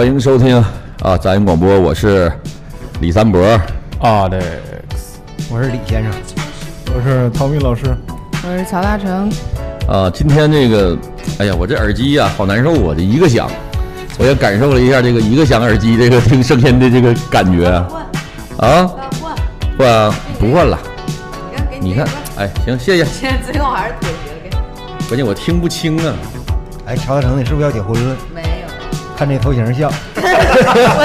欢迎收听啊杂音广播，我是李三博。Alex，我是李先生，我是陶米老师。我是曹大成，啊，今天这个，哎呀，我这耳机呀、好难受啊，这一个响，我也感受了一下这个一个响耳机这个听声音的这个感觉啊。啊，换，换啊，不换了。你看，你看，哎，行，谢谢。现在最后还是妥协了，关键我听不清啊。哎，曹大成，你是不是要结婚了？没有，看这头型像，我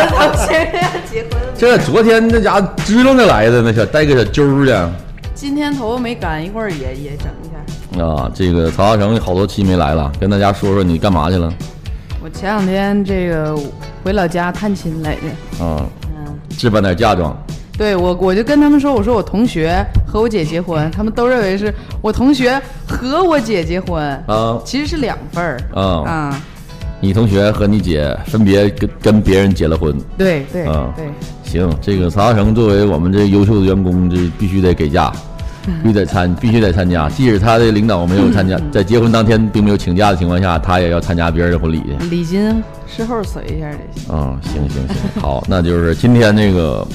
头型要结婚了，这昨天那家伙支棱着来的，那小带个小揪儿的。今天头发没干，一会儿也也整一下。啊。这个曹大成好多期没来了，跟大家说说你干嘛去了？我前两天这个回老家探亲来的，啊，嗯，置办点嫁妆。对我我就跟他们说，我说我同学和我姐结婚，他们都认为是我同学和我姐结婚，啊。其实是两份儿。啊。啊，你同学和你姐分别跟跟别人结了婚。对对啊对，行，这个曹大成作为我们这优秀的员工，这必须得给假，必须得参，必须得参加。即使他的领导没有参加，在结婚当天并没有请假的情况下，他也要参加别人的婚礼去。礼金事后随一下就行。啊、行行行，好，那就是今天这个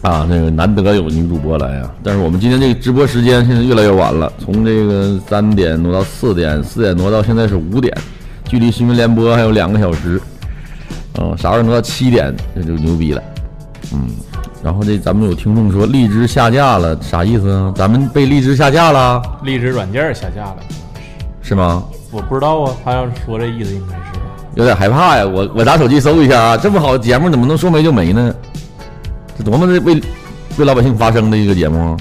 啊，那个难得有女主播来啊，但是我们今天这个直播时间现在越来越晚了，从这个三点挪到四点，四点挪到现在是五点，距离新闻联播还有两个小时，嗯、啥时候能到七点，这就牛逼了，嗯。然后这咱们有听众说荔枝下架了，啥意思啊？咱们被荔枝下架了荔枝软件下架了，是吗？我不知道啊。他要是说这意思，应该是有点害怕呀。我我拿手机搜一下啊，这么好的节目怎么能说没就没呢？这多么的为为老百姓发声的一个节目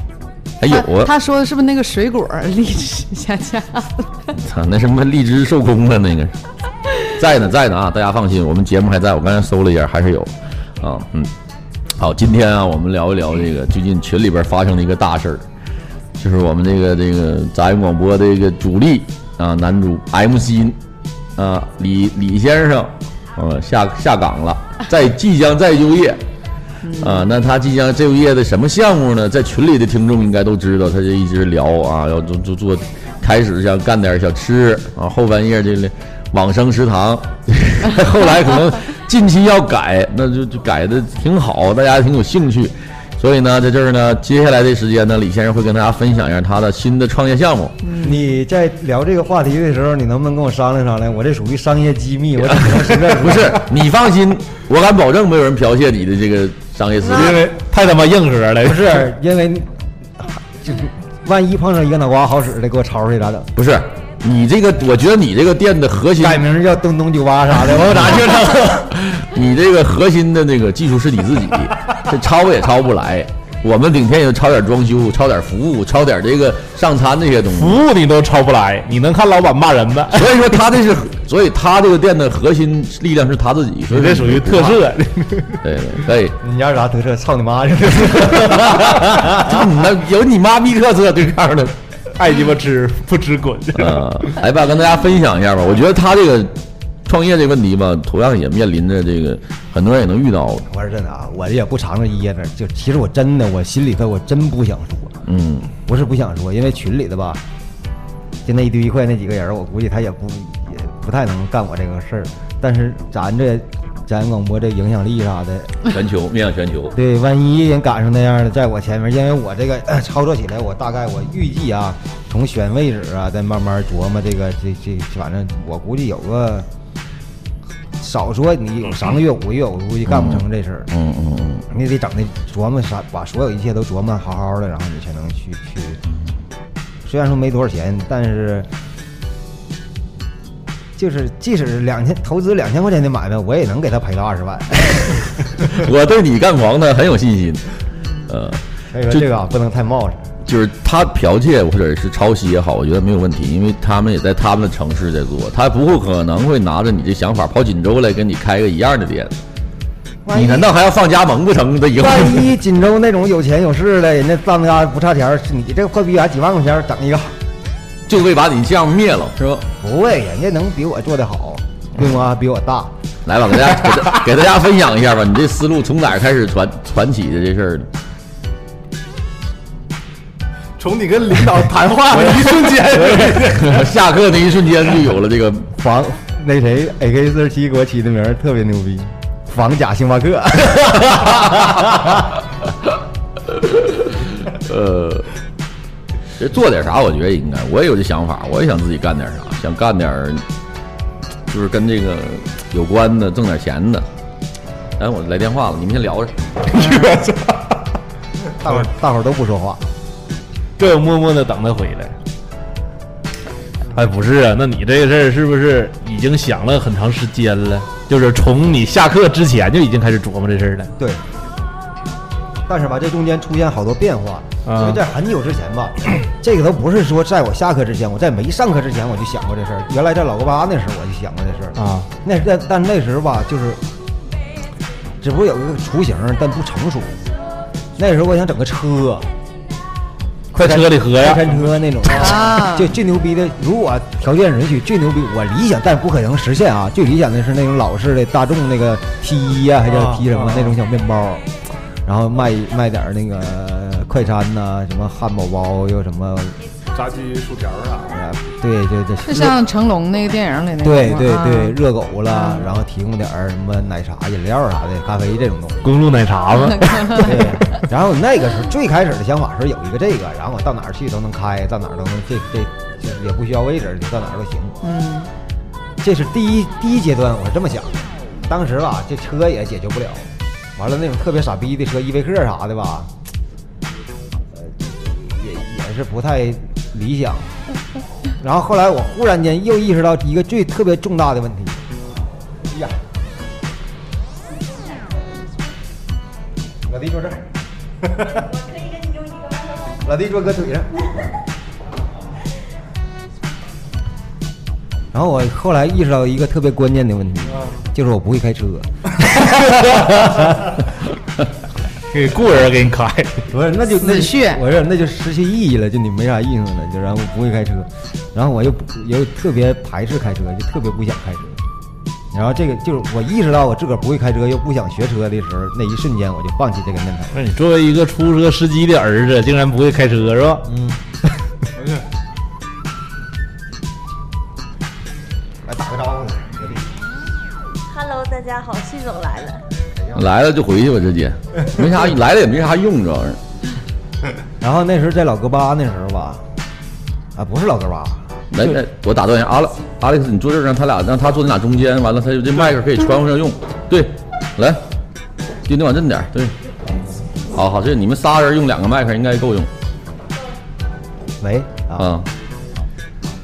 啊！还有啊，他说的是不是那个水果荔枝下架了？操，那什么荔枝受空了那个，在呢在呢啊！大家放心，我们节目还在，我刚才搜了一下，还是有啊，嗯。好，今天啊，我们聊一聊这个最近群里边发生的一个大事儿，就是我们这个这个杂音广播的一个主力啊男主 MC 啊李李先生，呃下下岗了，在即将再就业。啊，那他即将就业的什么项目呢？在群里的听众应该都知道，他就一直聊啊，要做做做，开始想干点小吃啊，后半夜这个往生食堂，后来可能近期要改，那就就改的挺好，大家挺有兴趣。所以呢，在这儿呢，接下来的时间呢，李先生会跟大家分享一下他的新的创业项目。你在聊这个话题的时候，你能不能跟我商量商量？我这属于商业机密，我只能随便不是，你放心，我敢保证没有人剽窃你的这个商业思因。为太他妈硬核了。不是因为，就是万一碰上一个脑瓜好使的，给我抄出去咋整？不是你这个，我觉得你这个店的核心改名叫东东酒吧啥的，我咋去了？你这个核心的那个技术是你自己，这抄也抄不来。我们顶天也就抄点装修，抄点服务，抄点这个上餐这些东西。服务你都抄不来，你能看老板骂人吗？所以说他这是，所以他这个店的核心力量是他自己，所以这属于特色。对对可以。你家有啥特色？操你妈！操你那有你妈逼特色对象的。爱鸡巴吃不吃滚。呃，来吧，跟大家分享一下吧。我觉得他这个创业这问题吧，同样也面临着这个很多人也能遇到。我说真的啊，我也不藏着掖着，就其实我真的，我心里头我真不想说，嗯，不是不想说，因为群里的吧，就那一堆一块那几个人，我估计他也不也不太能干我这个事儿。但是咱这咱广播这影响力啥的，全球面向全球。对，万一人赶上那样的，在我前面，因为我这个、呃操作起来，我大概我预计啊，从选位置啊，再慢慢琢磨这个这这，反正我估计有个少说你有三个月五个月，我估计干不成这事儿。嗯嗯嗯，你得整的琢磨啥，把所有一切都琢磨好好的，然后你才能去去。虽然说没多少钱，但是就是即使两千投资两千块钱的买卖，我也能给他赔到二十万。我对你干房的很有信心。呃，所以说这个啊不能太冒失。就是他剽窃或者是抄袭也好，我觉得没有问题，因为他们也在他们的城市在做，他不会可能会拿着你这想法跑锦州来跟你开个一样的店。你难道还要放加盟不成？这以后万一锦州那种有钱有势的，人家咱们家不差钱儿，你这个破逼还几万块钱整一个，就为把你项目灭了，是吧？不会，人家能比我做的好，规模还比我大。来吧，给大家给大给大家分享一下吧，你这思路从哪儿开始传传起的这事儿呢？从你跟领导谈话的 一瞬间，下课的一瞬间就有了这个房那谁 AK 四十七给我起的名儿特别牛逼，防假星巴克。呃，这做点啥？我觉得应该，我也有这想法，我也想自己干点啥，想干点就是跟这个有关的，挣点钱的。哎，我来电话了，你们先聊着。大伙儿大伙儿都不说话，就默默的等他回来。哎，不是啊，那你这个事儿是不是已经想了很长时间了？就是从你下课之前就已经开始琢磨这事儿了。对。但是吧，这中间出现好多变化，啊因为在很久之前吧，这个都不是说在我下课之前，我在没上课之前我就想过这事儿。原来在老哥巴那时候我就想过这事儿，啊，那但但那时候吧，就是只不过有一个雏形，但不成熟。那时候我想整个车，快车里喝呀！快餐车那种啊就最牛逼的，如果条件允许，最牛逼，我理想但不可能实现啊。最理想的是那种老式的大众那个 T 一呀，还叫啊 T 什么啊那种小面包，然后卖卖点那个快餐呐、什么汉堡包，又什么炸鸡、薯条啥的。啊，对对对，就像成龙那个电影里那个对对对，热狗了啊，然后提供点儿什么奶茶、饮料啥的，咖啡这种东西。公路奶茶子，对，然后那个时候最开始的想法是有一个这个，然后我到哪儿去都能开，到哪儿都能这这就是也不需要位置，你到哪儿都行。嗯，这是第一第一阶段，我是这么想的。当时吧，这车也解决不了，完了那种特别傻逼的车，依维柯啥的吧，呃，也也是不太理想。然后后来我忽然间又意识到一个最特别重大的问题，哎呀，老弟坐这儿，老弟坐搁腿上。然后我后来意识到一个特别关键的问题，就是我不会开车。给雇人给你开。不是，那就那死穴我说那就失去意义了，就你没啥意思了。就然后不会开车，然后我又不又特别排斥开车，就特别不想开车。然后这个就是我意识到我自个儿不会开车，又不想学车的时候，那一瞬间我就放弃这个念头。那你作为一个出租车司机的儿子，竟然不会开车是吧？嗯，来打个招呼，Hello，大家好，旭总来了。来了就回去吧，直接 没啥来了也没啥用，主要是。然后那时候在老哥巴那时候吧，啊，不是老哥巴，来来，我打断一下，阿拉阿历克斯，你坐这儿，让他俩让他坐你俩中间，完了他就这麦克可以传过上用。对，来，丁丁往正点儿，对，好好，这你们仨人用两个麦克应该够用喂啊。啊。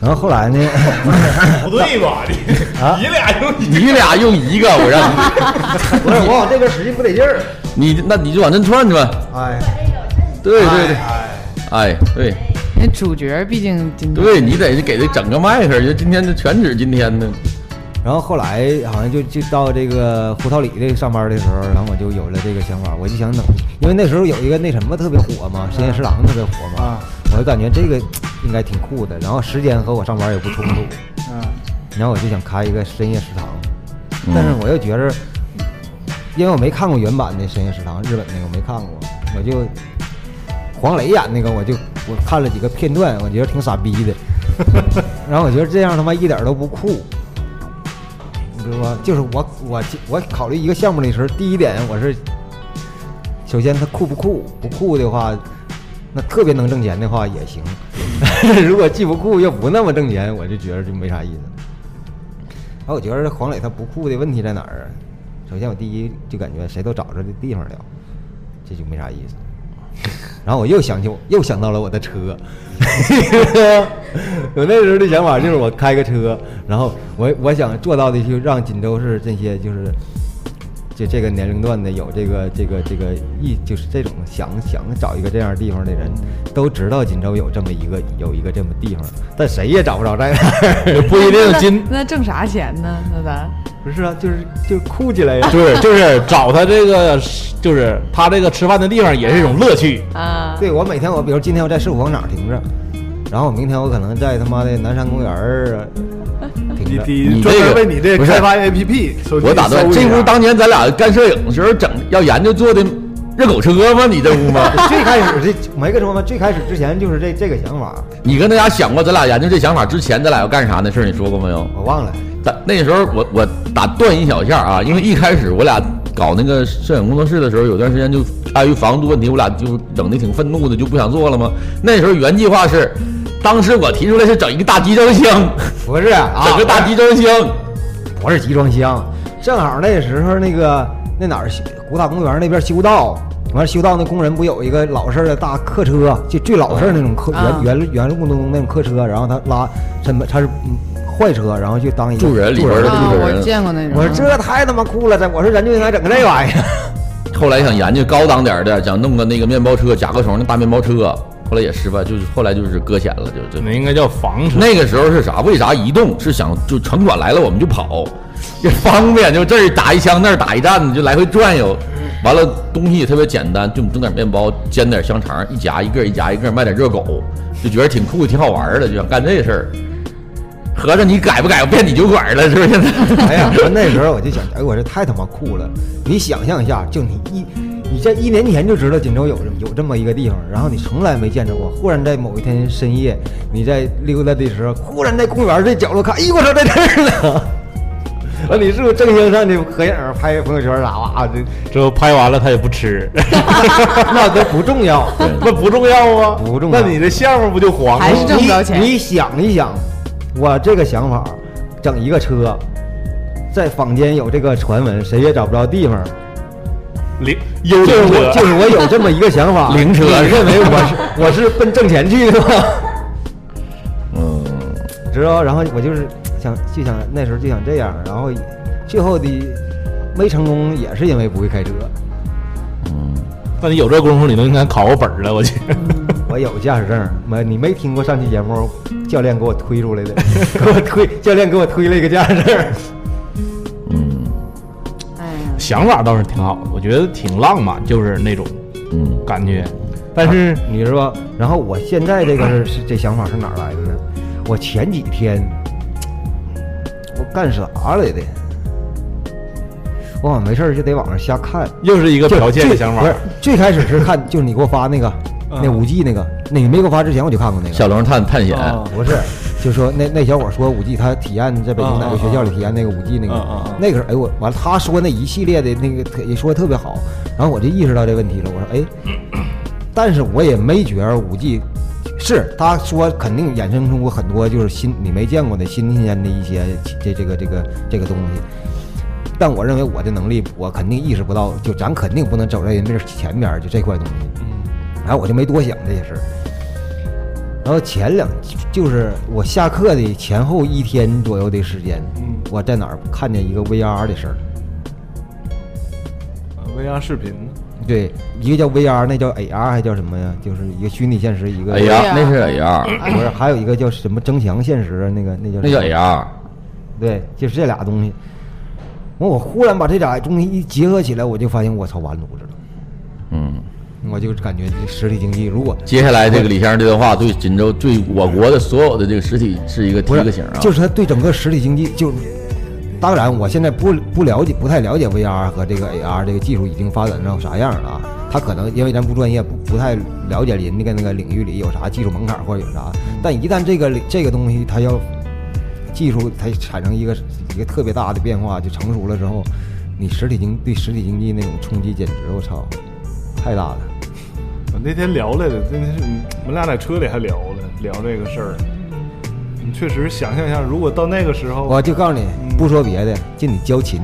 然后后来呢，不对吧？你啊你俩用你俩用一个，我让你，不是我往这边使劲不得劲儿，你那你就往这串去吧。哎，对对对，哎对那主角毕竟今天对，你得给他整个麦克，就今天这全指今天的。然后后来好像就就到这个胡桃里这上班的时候，然后我就有了这个想法，我就想整，因为那时候有一个那什么特别火嘛，深夜食堂特别火嘛，我就感觉这个应该挺酷的，然后时间和我上班也不冲突，然后我就想开一个深夜食堂，但是我又觉着，因为我没看过原版的深夜食堂，日本那个我没看过，我就黄磊演那个，我就我看了几个片段，我觉得挺傻逼的，然后我觉得这样他妈一点都不酷。你知道吧？就是我我我考虑一个项目的时候，第一点我是，首先他酷不酷？不酷的话，那特别能挣钱的话也行。如果既不酷又不那么挣钱，我就觉得就没啥意思。然后我觉得黄磊他不酷的问题在哪儿啊？首先我第一就感觉谁都找着这地方了，这就没啥意思。然后我又想起我又想到了我的车，我那时候的想法就是我开个车，然后我我想做到的就让锦州市这些就是就这个年龄段的有这个这个这个意就是这种想想找一个这样地方的人，都知道锦州有这么一个有一个这么地方，但谁也找不着在哪儿。不一定今那挣啥钱呢？那咱不是啊，就是就是酷起来呀。对，就是找他这个，就是他这个吃饭的地方也是一种乐趣。啊，对我每天我比如今天我在市府广场停着，然后明天我可能在他妈的南山公园儿你专这个门为你这不是开发 APP，手机我打断，这屋当年咱俩干摄影的时候整要研究做的热狗车吗？你这屋吗？最开始这没跟说吗？最开始之前就是这这个想法，你跟大家想过咱俩研究这想法之前，咱俩要干啥那事儿？你说过没有？我忘了。但那时候我我打断一小下啊，因为一开始我俩搞那个摄影工作室的时候，有段时间就碍于房租问题，我俩就整的挺愤怒的，就不想做了吗？那时候原计划是，当时我提出来是整一个大集装箱，不是啊，整个大集装箱。不是集装箱，正好那时候那个那哪儿古塔公园那边修道，完了修道那工人不有一个老式的大客车，就最老式那种客啊原原原路东那种客车，然后他拉什么他是嗯坏车，然后就当一个住人里边的住，人我见过那种。我说这太他妈酷了，这我说人就应该整个这玩意儿。后来想研究高档点儿的，想弄个那个面包车，甲壳虫那大面包车，后来也失败，就是后来就是搁浅了，就就那应该叫房车。那个时候是啥？为啥移动？是想就城管来了我们就跑，也方便，就这儿打一枪那儿打一站子，就来回转悠。完了东西也特别简单，就整点面包，煎点香肠，一夹一个，一夹一个，卖点热狗，就觉得挺酷，挺好玩的，就想干这事儿。合着你改不改变你酒馆了，是不是？现在 哎呀，我那时候我就想，哎，我这太他妈酷了！你想象一下，就你一，你在一年前就知道锦州有有这么一个地方，然后你从来没见着过，忽然在某一天深夜，你在溜达的时候，忽然在公园这角落看，哎呦，我操，在这儿呢！完，你是不是正经上去合影拍朋友圈啥哇？这之后拍完了他也不吃，那都不重要，那不重要啊，不重要那你这项目不就黄了？还是挣不着钱你。你想一想，我这个想法，整一个车，在坊间有这个传闻，谁也找不着地方。零有就是，我就是我有这么一个想法，灵车你认为我是 我是奔挣钱去的吗？嗯，知道？然后我就是想就想那时候就想这样，然后最后的没成功也是因为不会开车。嗯那你有这功夫，你都应该考个本儿了，我去。我有驾驶证，没你没听过上期节目教练给我推出来的，给我推教练给我推了一个驾驶证。想法倒是挺好的，我觉得挺浪漫，就是那种嗯感觉。但是你说，然后我现在这个是是 这想法是哪儿来的呢？我前几天我干啥来的？我好像没事儿就得网上瞎看，又是一个就剽窃的想法不是，最开始是看，就是你给我发那个那五 G 那个，那你没给我发之前我就看过那个。小龙探探险，啊不是，就说那那小伙说五 G 他体验在北京哪个学校里体验那个五 G 那个那个时候，哎我完了他说那一系列的那个特也说的特别好，然后我就意识到这问题了，我说哎，但是我也没觉着五 G 是他说肯定衍生出过很多就是新你没见过的新鲜的一些这这个这个这个东西。但我认为我的能力，我肯定意识不到，就咱肯定不能走在人家前面儿，就这块东西。然后我就没多想这些事儿。然后前两就是我下课的前后一天左右的时间，嗯我在哪儿看见一个 VR 的事儿。VR 视频？对，一个叫 VR，那叫 AR 还叫什么呀？就是一个虚拟现实，一个 AR，，那是 AR，不是，还有一个叫什么增强现实啊？那个那叫那叫 AR，对，就是这俩东西。完，我忽然把这俩东西一结合起来，我就发现我操，完犊子了。嗯。我就感觉这实体经济，如果接下来这个李先生这段话对锦州、对我国的所有的这个实体是一个提个醒啊，就是他对整个实体经济，就当然我现在不不了解，不太了解 VR 和这个 AR 这个技术已经发展到啥样了啊？他可能因为咱不专业，不不太了解人家那个领域里有啥技术门槛或者有啥，但一旦这个这个东西它要技术它产生一个一个特别大的变化，就成熟了之后，你实体经对实体经济那种冲击简直我操，太大了。我那天聊来的，那天是我们俩在车里还聊了聊这个事儿。你确实想象一下，如果到那个时候，我就告诉你，不说别的，就你教琴。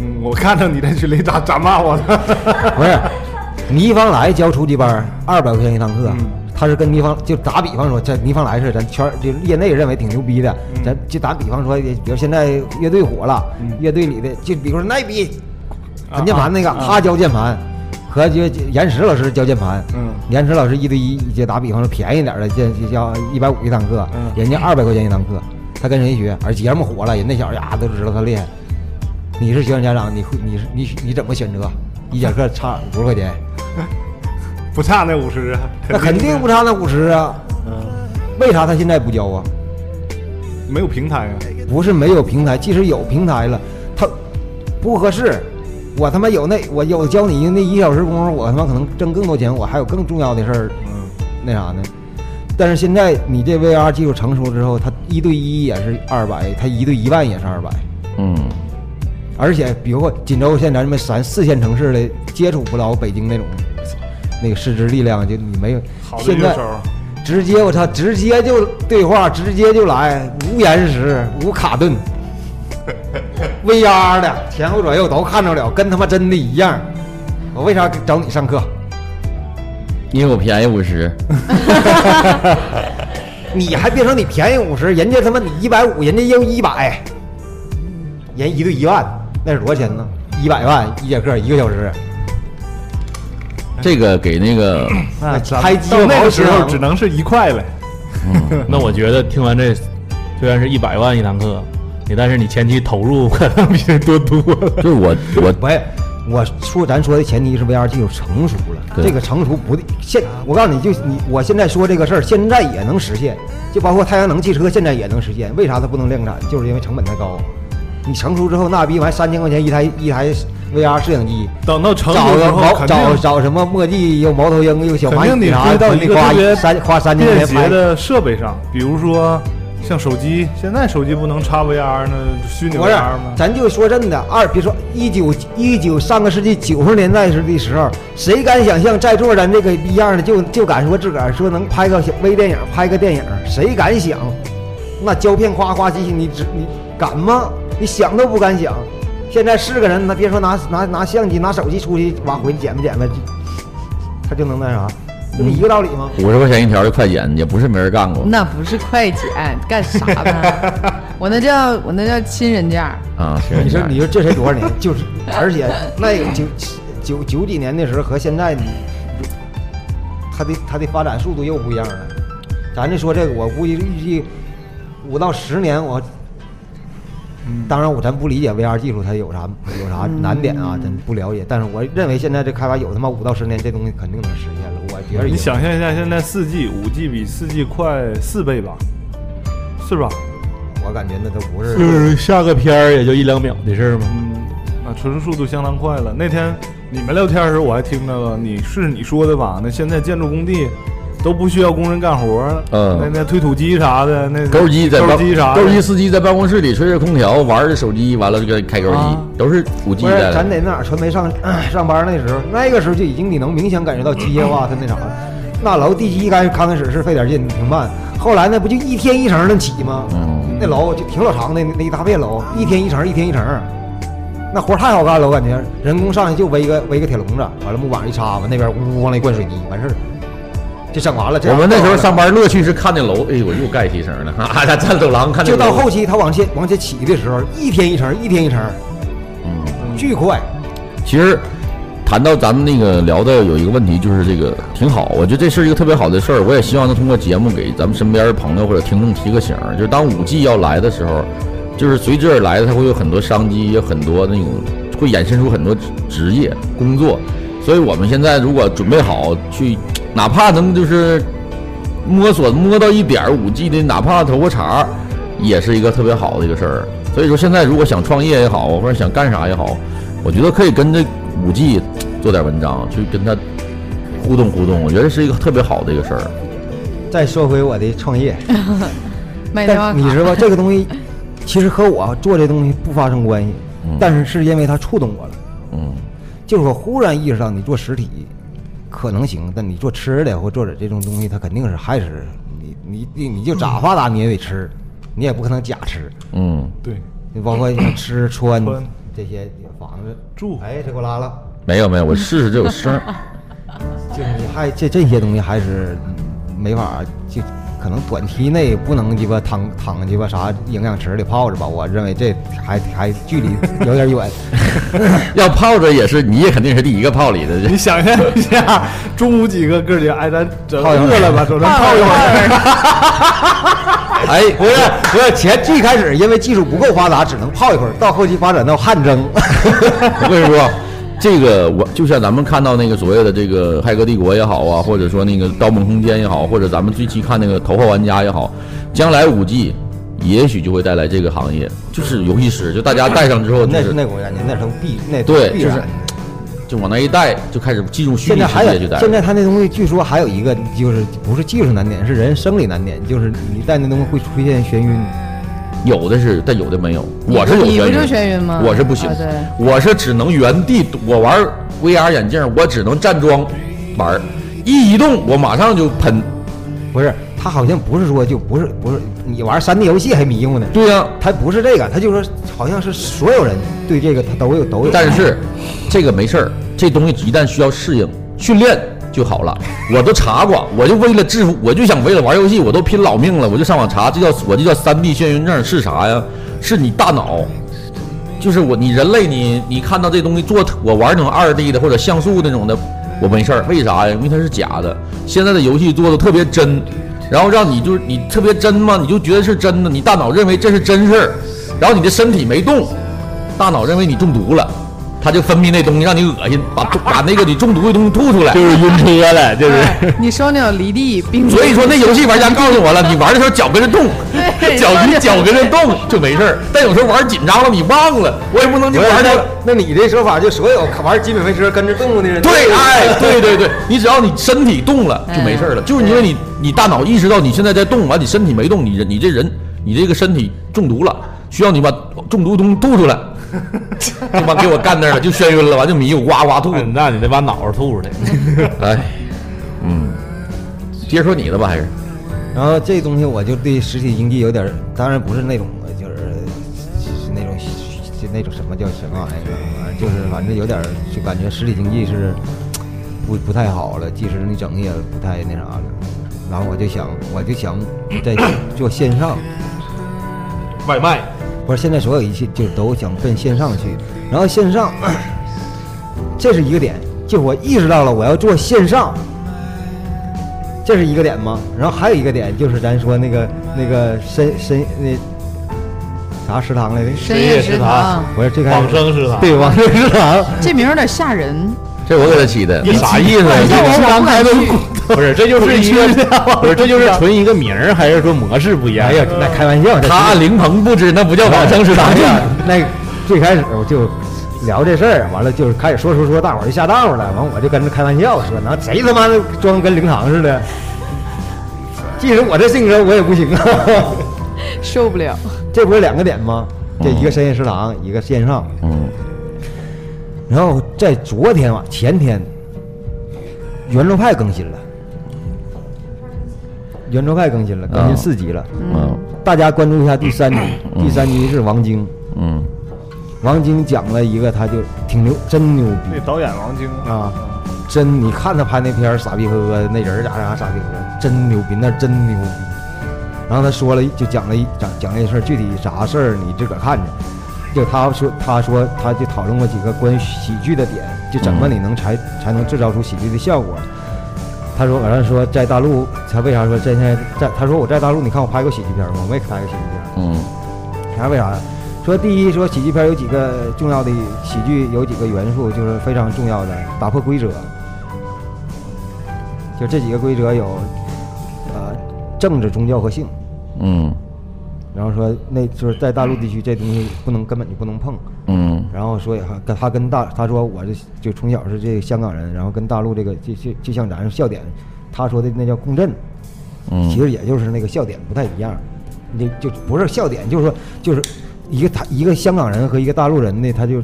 嗯，我看到你在群里咋咋骂我呢？不是，倪方来教初级班，二百块钱一堂课。嗯他是跟倪方就打比方说，这倪方来是咱圈就业内认为挺牛逼的，嗯咱就打比方说，比如现在乐队火了，乐队里的就比如说奈比弹键盘那个，他教键盘。和就岩石老师教键盘，嗯岩石老师一对一，就打比方说便宜点的，这就叫一百五一堂课，嗯人家二百块钱一堂课，他跟谁学？而节目火了，人那小子呀都知道他厉害。你是学生家长，你会你是你你怎么选择？一节课差五十块钱，不差那五十啊，那肯定不差那五十啊。嗯，为啥他现在不教啊？没有平台啊。不是没有平台，即使有平台了，他不合适。我他妈有那我有教你那一小时功夫，我他妈可能挣更多钱，我还有更重要的事儿，嗯，那啥呢？但是现在你这 VR 技术成熟之后，它一对一也是二百，它一对一万也是二百，嗯，而且比如说锦州现在咱们三四线城市的接触不到北京那种那个师资力量，就你没有好的现在乐手，直接我操，直接就对话，直接就来，无延时，无卡顿 ，VR 的前后左右都看着了，跟他妈真的一样。我为啥找你上课？因为我便宜五十，你还别说你便宜五十，人家他妈你一百五，人家要一百，人一对一万，那是多少钱呢？一百万一节课一个小时，这个给那个 开机到那个时候只能是一块了。那我觉得听完这，虽然是一百万一堂课，你但是你前期投入可能比这多多了。就是我我不是，我说咱说的前提是 VR 技术成熟了，这个成熟不对。现我告诉你就你我现在说这个事儿，现在也能实现，就包括太阳能汽车现在也能实现。为啥它不能量产？就是因为成本太高。你成熟之后，那逼完三千块钱一台一台 VR 摄影机，等到成找熟之后，找找什么墨迹，又猫头鹰，又小蚂蚁啥的，到肯定花一个特别三花三千块钱拍。携的设备上，比如说像手机，现在手机不能插 VR 呢，虚拟 VR 吗？，咱就说真的，二别说一九一九上个世纪九十年代时的时候，谁敢想象在座咱这个逼样的，就就敢说自个儿说能拍个小微电影，拍个电影，谁敢想？那胶片夸夸机器，你只你敢吗？你想都不敢想。现在是个人，那别说拿拿拿相机、拿手机出去往回捡吧捡吧，他就能那啥，这不一个道理吗？五十块钱一条的快剪，也不是没人干过那不是快剪，干啥呢？我那叫我那叫亲人价。啊。是你说你说这才多少年？就是，而且那个九九九几年的时候和现在，你它的它的发展速度又不一样了。咱就说这个，我估计预计五到十年，我当然我咱不理解 VR 技术它有啥有啥难点啊，咱不了解。但是我认为现在这开发有他妈五到十年，这东西肯定能实现了。你想象一下，现在四 G、五 G 比四 G 快四倍吧，是吧？我感觉那都不是。就是下个片儿也就一两秒的事儿嘛。嗯，那，传输速度相当快了。那天你们聊天的时候，我还听着了，你是你说的吧？那现在建筑工地都不需要工人干活儿，嗯。那那推土机啥的，那钩机在钩办机啥，钩机司机在办公室里吹着空调，玩着手机，完了这个开钩机啊，都是五 G，的。咱在那哪儿传媒上 上班那时候，那个时候就已经你能明显感觉到机械化，它那啥了。那楼地基刚刚开始是费点劲，挺慢，后来那不就一天一层的起吗？嗯？那楼就挺老长的，那那一大片楼，一天一层，一天一层，那活儿太好干了，我感觉。人工上去就围一个围一个铁笼子，完了木板一插，往那边呜呜往里灌水泥，完事儿就整完了。这我们那时候上班乐趣是看那楼，哎呦，又盖提层了，啊，咱站走廊看那就到后期他往前往前起的时候，一天一层，一天一层，嗯，巨快。其实谈到咱们那个聊的有一个问题，就是这个挺好，我觉得这是一个特别好的事儿，我也希望能通过节目给咱们身边的朋友或者听众提个醒儿，就是当五 G 要来的时候，就是随之而来的，它会有很多商机，有很多那种会衍生出很多职职业工作，所以我们现在如果准备好去，哪怕能就是摸索摸到一点五 G 的，哪怕头发茬儿，也是一个特别好的一个事儿。所以说，现在如果想创业也好，或者想干啥也好，我觉得可以跟这五 G 做点文章，去跟它互动互动。我觉得是一个特别好的一个事儿。再说回我的创业，卖电话卡，但你知道这个东西，其实和我做这东西不发生关系，嗯但是是因为它触动我了。嗯就是我忽然意识到，你做实体可能行，但你做吃的或做点这种东西，它肯定是还是你你你你就咋发达你也得吃，你也不可能假吃。嗯，对，你包括像吃穿穿这些房子住哎，这给我拉了。没有没有，我试试这有声儿。就是你还这这些东西还是没法，就可能短期内不能鸡巴躺躺鸡巴啥营养池里泡着吧。我认为这还还距离有点远。要泡着也是，你也肯定是第一个泡里的。你想象一下，中午几个哥几个，哎，咱整泡饿了吧，走咱泡一会儿。哎，不是不是，前最开始因为技术不够发达，只能泡一会儿，到后期发展到汗蒸。我跟你说，这个我就像咱们看到那个所谓的这个《骇客帝国》也好啊，或者说那个《盗梦空间》也好，或者咱们最期看那个《头号玩家》也好，将来五 G 也许就会带来这个行业，就是游戏师，就大家戴上之后，就那是是那国家年那时候必那对就是。就往那一戴，就开始进入虚拟世界现在他那东西据说还有一个就是不是技术难点，是人生理难点，就是你戴那东西会出现眩晕。有的是，但有的没有。我是有你不就眩眩晕吗？我是不行啊对，我是只能原地。我玩 VR 眼镜，我只能站桩玩儿，一移动我马上就喷。不是，他好像不是说就不是不是你玩三 D 游戏还迷糊呢。对呀、他不是这个，他就说好像是所有人对这个他都有都有。但是这个没事儿，这东西一旦需要适应训练就好了。我都查过，我就为了制服，我就想为了玩游戏，我都拼老命了，我就上网查，这叫我这叫三 D 眩晕症是啥呀？是你大脑，就是我你人类你你看到这东西做我玩那种二 D 的或者像素那种的，我没事儿，为啥呀？因为它是假的。现在的游戏做的特别真，然后让你就是你特别真嘛，你就觉得是真的，你大脑认为这是真事儿，然后你的身体没动，大脑认为你中毒了，它就分泌那东西让你恶心，把把那个你中毒的东西吐出来。就是晕车了，就是。哎你双脚离地，并所以说那游戏玩家告诉我了，你玩的时候脚跟着动，脚你脚跟着动就没事儿。但有时候玩紧张了，你忘了，我也不能就玩的。那你这说法就所有玩极品飞车跟着动物的人对，有哎，对对对，你只要你身体动了就没事儿了，就是因为你你大脑意识到你现在在动，完你身体没动，你人你这人你这个身体中毒了，需要你把中毒东西吐出来，就把给我干那儿了，就眩晕了，完就迷糊，哇哇吐。那你得把脑子吐出来。哎，嗯，接着说你的吧，还是然后这东西我就对实体经济有点儿，当然不是那种就是是那种就那种什么叫什么玩意儿，反正就是反正有点儿就感觉实体经济是不不太好了，即使你整也不太那啥了。然后我就想，我就想在做线上，外卖，不是现在所有一切就都想奔线上去，然后线上，这是一个点，就我意识到了我要做线上，这是一个点吗？然后还有一个点就是咱说那个那个深深那啥食堂来着，深夜食堂，我是最开始往生食堂对往生食堂，这名有点吓人。这我给他起的，你啥意思？要我我不敢去。不是，这就是一个，不是，这就是纯一个名儿，还是说模式不一样？哎呀，那开玩笑，他按灵棚布置，那不叫往生食堂那最开始我就聊这事儿，完了就是开始说说说，大伙儿就下道了，完我就跟着开玩笑说，那谁他妈的装跟灵堂似的？即使我这性格我也不行啊。受不了。这不是两个点吗？这一个深夜食堂，一个线上。嗯然后在昨天晚前天，圆桌派更新了，圆桌派更新了，更新四集了。嗯大家关注一下第三集，第三集是王晶，嗯王晶讲了一个，他就挺牛，真牛逼那导演王晶啊！真，你看他拍那片儿傻逼呵呵，那人儿咋咋傻逼呵呵，真牛逼，那真牛逼。然后他说了，就讲了一讲讲了一事儿，具体啥事儿你自个儿看着。就他说，他说他就讨论过几个关于喜剧的点，就怎么你能才才能制造出喜剧的效果。他说，完了说在大陆，他为啥说现在在？他说我在大陆，你看我拍过喜剧片吗？我没拍过喜剧片。嗯啥为啥呀？说第一，说喜剧片有几个重要的喜剧有几个元素，就是非常重要的，打破规则。就这几个规则有，呃，政治、宗教和性。嗯然后说那就是在大陆地区这东西不能根本就不能碰。嗯然后所以哈跟他跟大他说我这就从小是这个香港人，然后跟大陆这个就就就像咱笑点，他说的那叫共振，嗯，其实也就是那个笑点不太一样，那就不是笑点，就是说就是一个他一个香港人和一个大陆人的他就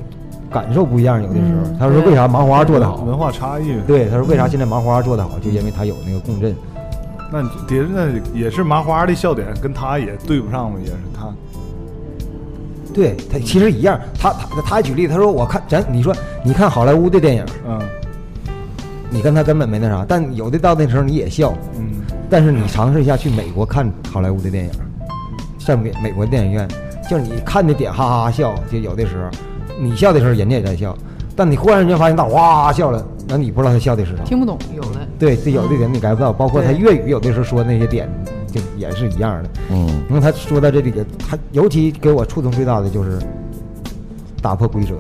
感受不一样，有的时候嗯他说为啥麻花做得好，文化差异。对，他说为啥现在麻花做得好，就因为他有那个共振。那别那也是麻花的笑点，跟他也对不上嘛，也是他。对他其实一样，他他他还举例，他说我看咱你说你看好莱坞的电影，嗯你跟他根本没那啥，但有的到那时候你也笑，嗯，但是你尝试一下去美国看好莱坞的电影，像美美国电影院，就是你看的点哈哈哈笑，就有的时候你笑的时候人家也在笑，但你忽然间发现他哇笑了，那你不知道他笑的是啥。听不懂，有的。对，这有的点你 get 不到，包括他粤语有的时候说那些点就也是一样的。嗯因为他说到这里，他尤其给我触动最大的就是打破规则，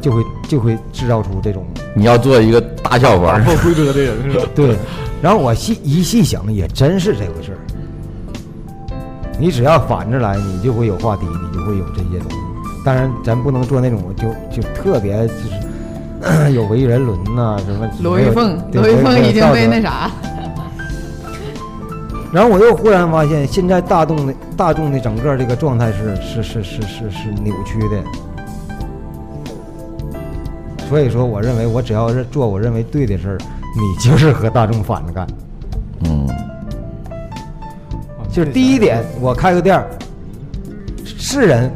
就会就会制造出这种你要做一个大笑话打，破规则的人 是吧？对。然后我细一细想，也真是这回事儿。你只要反着来，你就会有话题，你就会有这些东西。当然，咱不能做那种就就特别就是 有唯人伦呐、什么罗玉凤，罗玉凤已经被。那啥，然后我又忽然发现，现在大众的大众的整个这个状态是是是是是是扭曲的。所以说，我认为我只要是做我认为对的事儿，你就是和大众反着干。嗯，就是第一点，我开个店儿，是人，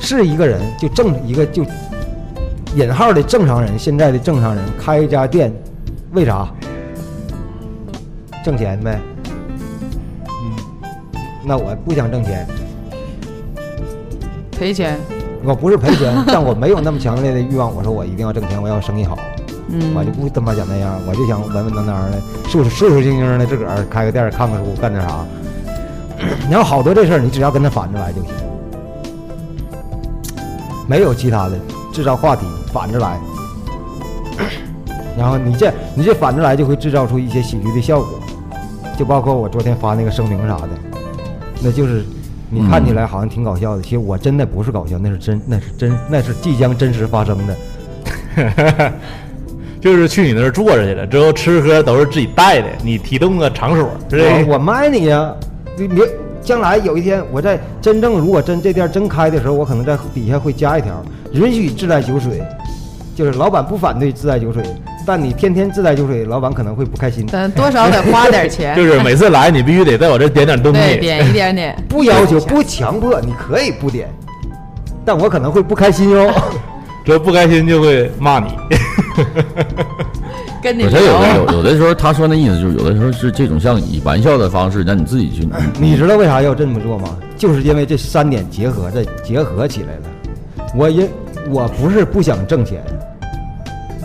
是一个人，就正一个就引号的正常人，现在的正常人开一家店，为啥？挣钱呗。嗯，那我不想挣钱，赔钱，我不是赔钱，但我没有那么强烈的欲望。我说我一定要挣钱，我要生意好，嗯，我就不他妈想那样，我就想稳稳当当的、舒舒舒舒静静的自个儿开个店，看看书，干点啥。你要好多这事儿，你只要跟他反着来就行，没有其他的，制造话题，反着来。然后你这你这反着来，就会制造出一些喜剧的效果，就包括我昨天发那个声明啥的，那就是你看起来好像挺搞笑的，其实我真的不是搞笑，那是真，那是真，那是即将真实发生的。就是去你那儿坐着去了，之后吃喝都是自己带的，你提供个场所，是吧我我卖你呀、你你将来有一天我在真正如果真这店真开的时候，我可能在底下会加一条，允许自带酒水，就是老板不反对自带酒水，但你天天自带酒水，老板可能会不开心。但多少得花点钱，就是每次来你必须得在我这点点东对，西，点一点点，不要求不强迫，你可以不点，但我可能会不开心哟。这不开心就会骂你。跟你我觉得有有有的时候，他说那意思就是有的时候是这种像以玩笑的方式，让你自己去。你知道为啥要这么做吗？就是因为这三点结合着结合起来了。我因我不是不想挣钱，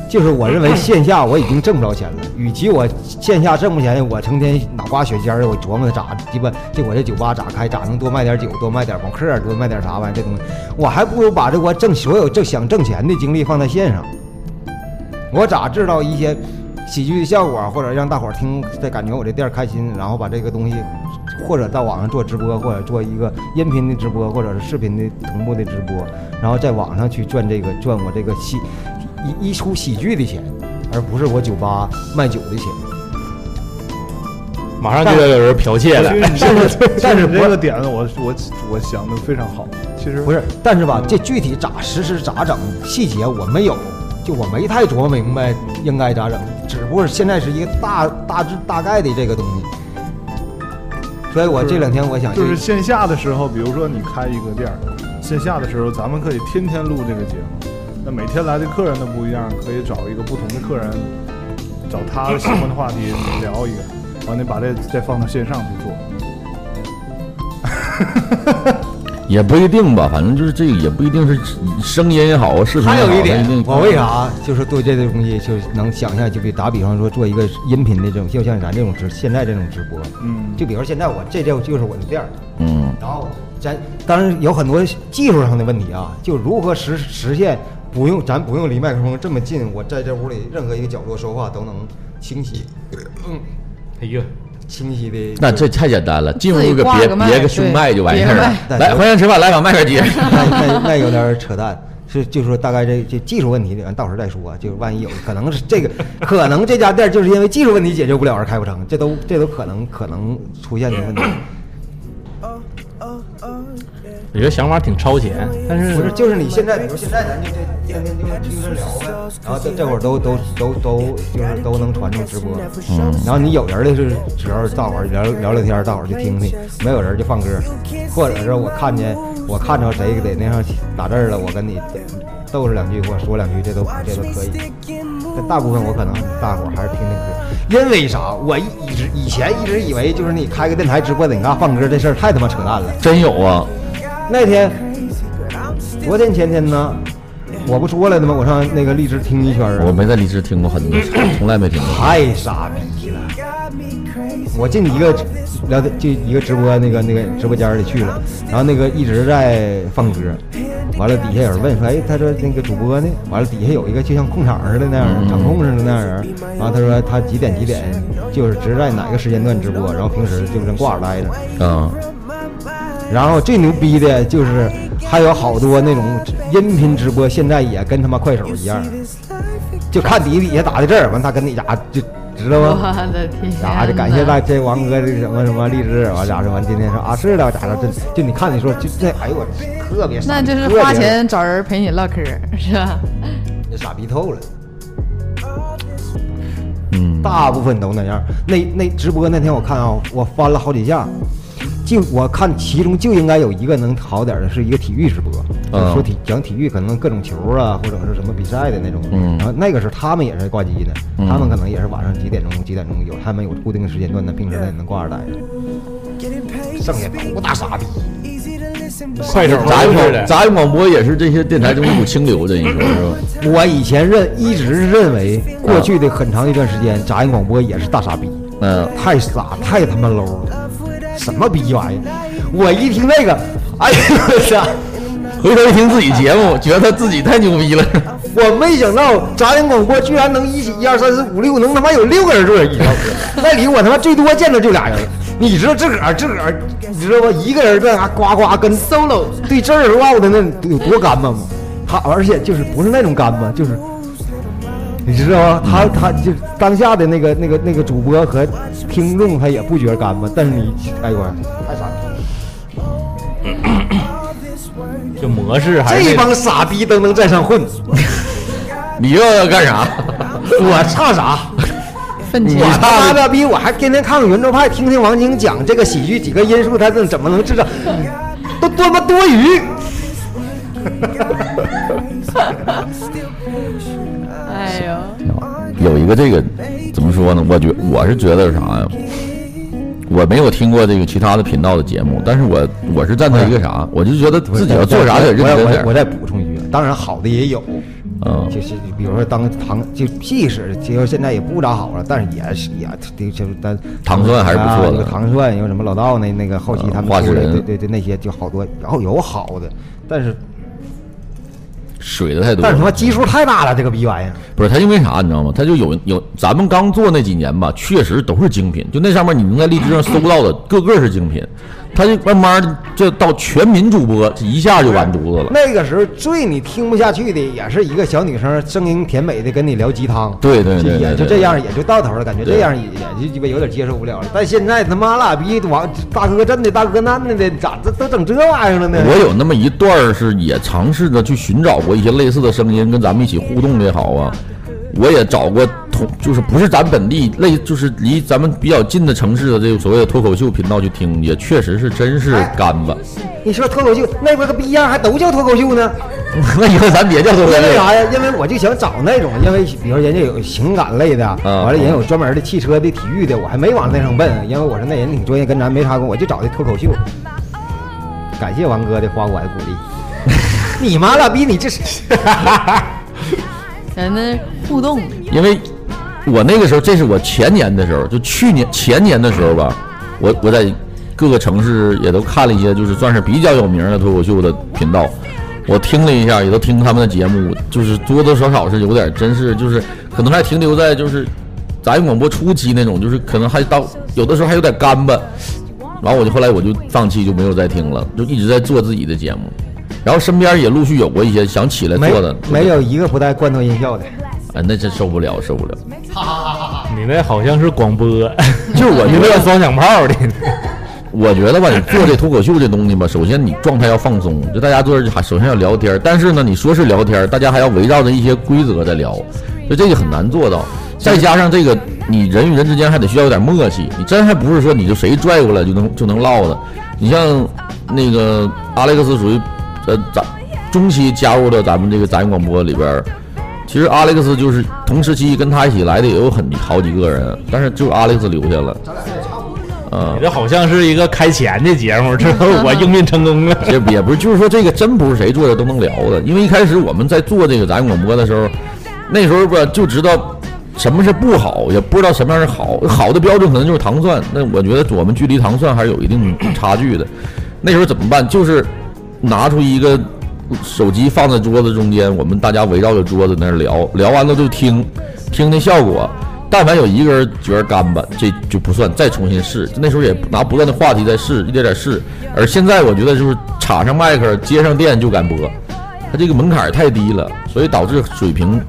就是我认为线下我已经挣不着钱了。与其我线下挣不钱，我成天脑瓜血尖儿，我琢磨咋鸡巴这我这酒吧咋开，咋能多卖点酒，多卖点朋克，多卖点啥玩意儿这东西，我还不如把这我挣所有挣想挣钱的精力放在线上。我咋制造一些喜剧的效果，或者让大伙儿听，再感觉我这店儿开心，然后把这个东西，或者到网上做直播，或者做一个音频的直播，或者是视频的同步的直播，然后在网上去赚这个赚我这个喜一一出喜剧的钱，而不是我酒吧卖酒的钱。马上就要有人剽窃了但是不其实你这个点子我我我想的非常好。其实不是，但是吧，这具体咋实施咋整，细节我没有，就我没太琢磨明白应该咋整，只不过现在是一个大大致大概的这个东西。所以我这两天我想就是线下的时候，比如说你开一个店儿，线下的时候咱们可以天天录这个节目，那每天来的客人都不一样，可以找一个不同的客人，找他喜欢的话题聊一个，完了把这再放到线上去做。也不一定吧，反正就是这个也不一定是声音也好，视频也好。还有一点我为啥就是对这个东西就能想象，就比打比方说做一个音频的这种，就像咱这种直现在这种直播，嗯，就比如现在我这就就是我的店儿，嗯。然后咱当然有很多技术上的问题啊，就如何实实现不用咱不用离麦克风这么近，我在这屋里任何一个角落说话都能清晰，嗯，哎呦，清晰的。那这太简单了，进屋自己个别个别个胸脉就完事儿了。来，欢迎吃饭，来把麦克接。那那那有点扯淡，是就是说大概这这技术问题，咱到时候再说。就是万一有可能是这个，可能这家店就是因为技术问题解决不了而开不成，这都这都可能可能出现的问题。我觉得想法挺超前，但是不是，就是你现在，比如现在咱就这天天就听着聊呗，然后这这会儿都都都都就是都能传出直播，嗯然后你有人的是时候，大伙儿聊聊聊天，大伙儿就听听；没有人就放歌，或者是我看见我看着谁给那上打字了，我跟你斗是两句或者说两句，这都这都可以。但大部分我可能大伙儿还是听听歌，因为啥？我一一直以前一直以为就是你开个电台直播在你那放歌这事儿太他妈扯淡了。真有啊！那天，昨天前天呢，我不说了的吗？我上那个荔枝听一圈儿啊，我没在荔枝听过很多，从来没听过。太傻逼了。我进一个聊天，就一个直播那个那个直播间里去了，然后那个一直在放歌，完了底下有人问说，哎，他说那个主播呢？完了底下有一个就像控场似的那样嗯的，场控似的那样人，然后他说他几点几点就是只在哪个时间段直播，然后平时就跟挂着待着。啊，然后最牛逼的就是还有好多那种音频直播，现在也跟他妈快手一样，就看底底下打的字儿，完他跟你家就知道我？的天哪！啊，就感谢大这王哥这什么什么励志，完咋说完今天说啊是的，咋着真就你看你说就这哎呦我特别傻那就是花钱找人陪你唠嗑，是吧？就傻逼透了。嗯，大部分都那样。那那直播那天我看啊，我翻了好几下，就我看其中就应该有一个能好点的，是一个体育直播，就是说体讲体育，可能各种球啊，或者是什么比赛的那种。嗯然后那个是他们也是挂机的，嗯他们可能也是晚上几点钟几点钟有，他们有固定的时间段的，平时他也能挂着待着。剩下都大傻逼，快手杂音广，杂音广播也是这些电台中一股清流，这你说 是吧？我以前认一直认为，过去的很长一段时间，杂音广播也是大傻逼。嗯，太傻，太他妈 low 了，什么逼玩意儿！我一听那个，哎呦我操！回头一听自己节目，觉得自己太牛逼了。我没想到杂音广播居然能一起一二三四五六，能他妈有六个人坐一条车，那里我他妈最多见着就俩人。你知道自个儿自个儿，你知道吧？一个人在那呱呱跟 solo 对这儿唠的那有多干巴吗？他而且就是不是那种干巴，就是你知道吗？他他就当下的那个那个那个主播和听众他也不觉得干巴，但是你哎呦太傻逼了。就模式还这帮傻逼都能在上混，你又要干啥？我差啥？奋起我他妈的逼！我还天天看看圆桌派，听听王晶讲这个喜剧几个因素，他这怎么能制造？都多么多余！哎呦，有一个这个怎么说呢？我觉我是觉得啥呀？我没有听过这个其他的频道的节目，但是我我是站在一个啥，我就觉得自己要做啥得认我真点儿。我我再补充一句，当然好的也有，嗯就是比如说当唐就即使其实现在也不咋好了，但是也是也就就是但糖蒜还是不错的啊有糖蒜有什么老道那那个后期嗯他们出的花式人对对对那些就好多，然后有好的，但是水的太多但是他妈。基数太大了，这个逼玩意儿。不是他因为啥你知道吗？他就有有咱们刚做那几年吧，确实都是精品，就那上面你能在荔枝上搜到的个个是精品。他就慢慢地这到全民主播，这一下就完犊子了。那个时候最你听不下去的，也是一个小女生声音甜美的跟你聊鸡汤，对对对对也就这样，也就到头了，感觉这样也也就鸡巴有点接受不了了。但现在他妈拉逼王大哥真的大哥那的的，咋这都整这玩意儿了呢？我有那么一段儿是也尝试着去寻找过一些类似的声音，跟咱们一起互动的也好啊。我也找过同，就是不是咱本地类，就是离咱们比较近的城市的这个所谓的脱口秀频道去听，也确实是真是干巴。你说脱口秀那边个逼样还都叫脱口秀呢？那以后咱别叫脱口秀，因为啥呀？因为我就想找那种，因为比如人家有情感类的，嗯完了人有专门的汽车的、体育的，我还没往那上奔，因为我说那人挺专业，跟咱没啥关，我就找的脱口秀。感谢王哥的花我的鼓励。你妈了逼！你这是咱那互动，因为我那个时候，这是我前年的时候，就去年前年的时候吧，我我在各个城市也都看了一些，就是算是比较有名的脱口秀的频道。我听了一下，也都听他们的节目，就是多多少少是有点，真是就是可能还停留在就是杂音广播初期那种，就是可能还到有的时候还有点干巴。然后我就后来我就放弃，就没有再听了，就一直在做自己的节目。然后身边也陆续有过一些想起来做的，没有一个不带罐头音效的。哎，那真受不了，受不了。哈哈哈哈你那好像是广播，就是我你觉得有双响炮的，我觉得吧，你做这脱口秀这东西吧，首先你状态要放松，就大家坐这儿还首先要聊天，但是呢，你说是聊天，大家还要围绕着一些规则在聊，就这个很难做到。再加上这个，你人与人之间还得需要有点默契，你真还不是说你就谁拽过来就能就能唠的。你像那个阿莱克斯属于呃咱中期加入到咱们这个杂音广播里边儿，其实阿莱克斯就是同时期跟他一起来的也有很好几个人，但是就阿莱克斯留下了。啊、你这好像是一个开钱的节目，之后我应聘成功了。也 也不是，就是说这个真不是谁做的都能聊的，因为一开始我们在做这个杂音广播的时候，那时候吧就知道什么是不好，也不知道什么样是好，好的标准可能就是糖蒜，那我觉得我们距离糖蒜还是有一定差距的。那时候怎么办？就是拿出一个手机放在桌子中间，我们大家围绕着桌子那儿聊，聊完了就听，听那效果。但凡有一个人觉得干巴，这就不算，再重新试。那时候也拿不断的话题在试，一点点试。而现在我觉得就是插上麦克，接上电就敢播，它这个门槛太低了，所以导致水平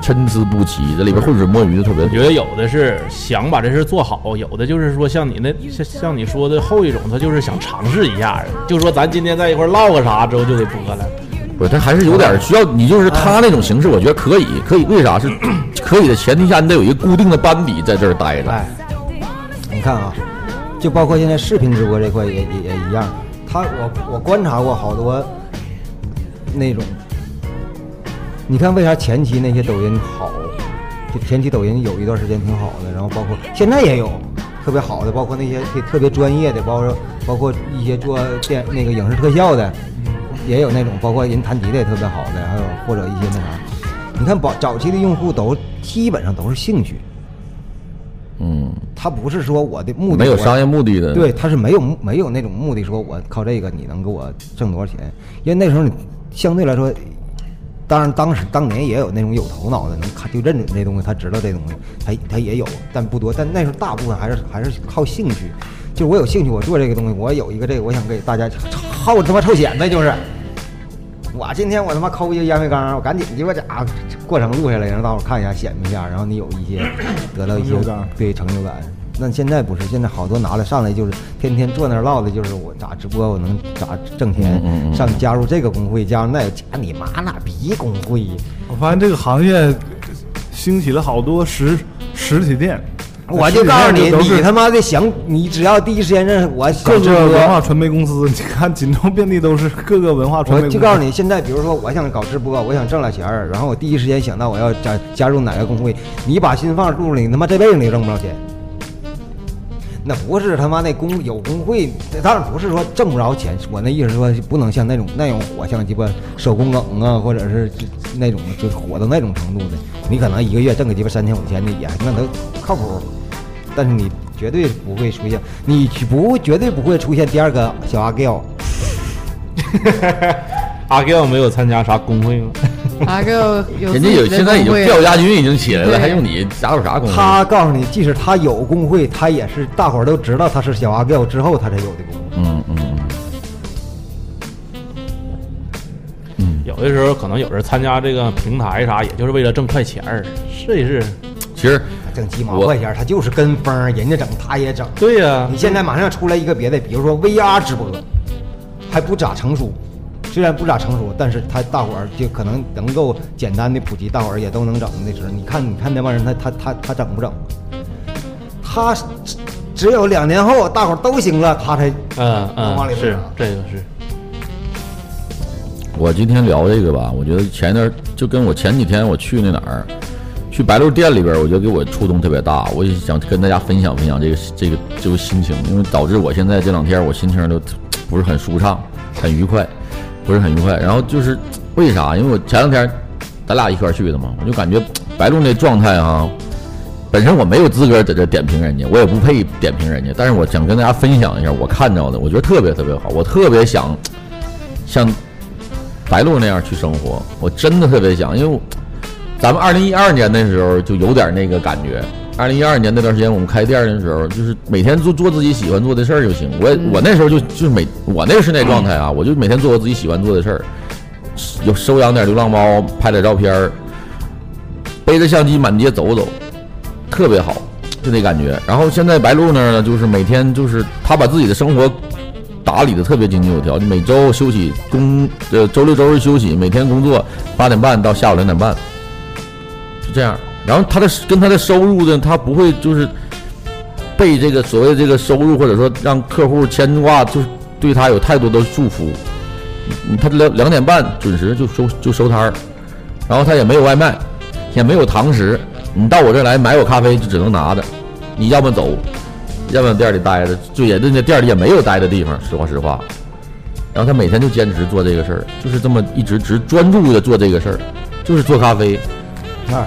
参差不齐，这里边浑水摸鱼的特别多。我觉得有的是想把这事做好，有的就是说像你那像像你说的后一种，他就是想尝试一下，就说咱今天在一块唠个啥之后就给播了。不是，他还是有点需要你，就是他那种形式，我觉得可以，可以。为啥是 可以的前提下，你得有一个固定的班底在这儿待着。哎，你看啊，就包括现在视频直播这块也也也一样。他我我观察过好多那种，你看为啥前期那些抖音好？就前期抖音有一段时间挺好的，然后包括现在也有特别好的，包括那些特特别专业的，包括包括一些做电那个影视特效的，也有那种，包括人弹吉他也特别好的，还有或者一些那啥。你看早早期的用户都基本上都是兴趣，嗯，他不是说我的目的没有商业目的的。对，他是没有没有那种目的，说我靠这个你能给我挣多少钱？因为那时候你相对来说，当然当时当年也有那种有头脑的，能看就认准这东西，他知道这东西，他他也有，但不多。但那时候大部分还是还是靠兴趣，就是我有兴趣，我做这个东西，我有一个这个，我想给大家好他妈臭显摆，就是。我今天我他妈抠一个烟灰缸，我赶紧鸡巴家伙过程录下来，让大伙看一下，显摆一下，然后你有一些得到一些 对成就感。那现在不是，现在好多拿来上来就是天天坐那儿唠的，就是我咋直播，我能咋挣钱，上加入这个工会，加入那个，加你妈那逼工会，我发现这个行业兴起了好多实实体店，我就告诉你，你他妈的想，你只要第一时间认识我想各直个文化。传媒公司，你看锦州遍地都是 各个文化传媒。我就告诉你，现在比如说我想搞直播，我想挣了钱儿，然后我第一时间想到我要加加入哪个工会，你把心放入了，你他妈这辈子你挣不着钱。那不是他妈那工有工会，当然不是说挣不着钱，我那意思说不能像那种那种火，像鸡巴手工梗啊，或者是那种就火到那种程度的，你可能一个月挣个鸡巴三千五千的也那都靠谱，但是你绝对不会出现，你不绝对不会出现第二个小阿 Giao。阿 Giao 没有参加啥工会吗？人家有现在已经调家军已经起来了，还用你加入啥工会？他告诉你，即使他有工会，他也是大伙儿都知道他是小阿 Giao 之后他才有的工会。嗯嗯嗯有的时候可能有人参加这个平台啥，也就是为了挣快钱儿，试一试。其实挣鸡毛我块钱，他就是跟风，人家整他也整。对呀、你现在马上出来一个别的，比如说 VR 直播，还不咋成熟，虽然不咋成熟，但是他大伙儿就可能能够简单的普及，大伙儿也都能整那时候，你看你看那帮人，他他他他整不整？他只只有两年后大伙儿都行了，他才嗯嗯，往里边整这个是。我今天聊这个吧，我觉得前一段就跟我前几天我去那哪儿，去白鹿店里边，我觉得给我触动特别大，我也想跟大家分享分享这个这个这个心情，因为导致我现在这两天我心情都不是很舒畅，很愉快，不是很愉快。然后就是为啥？因为我前两天咱俩一块去的嘛，我就感觉白鹿那状态啊，本身我没有资格在这点评人家，我也不配点评人家，但是我想跟大家分享一下我看着的，我觉得特别特别好，我特别想像白鹿那样去生活，我真的特别想，因为咱们二零一二年那时候就有点那个感觉。二零一二年那段时间，我们开店的时候，就是每天做做自己喜欢做的事儿就行。我我那时候就就是每我那是那状态啊，我就每天做我自己喜欢做的事儿，有收养点流浪猫，拍点照片儿，背着相机满街走走，特别好，就那感觉。然后现在白鹿那儿呢，就是每天就是他把自己的生活打理的特别井井有条，就每周休息工呃周六周日休息，每天工作八点半到下午两点半，是这样。然后他的跟他的收入呢，他不会就是被这个所谓这个收入或者说让客户牵挂，就是对他有太多的束缚。他两两点半准时就收就收摊儿，然后他也没有外卖，也没有堂食，你到我这儿来买我咖啡就只能拿着，你要么走，要么店里待着，就也人家店里也没有待的地方，实话实话。然后他每天就坚持做这个事儿，就是这么一直只专注的做这个事儿，就是做咖啡。啊，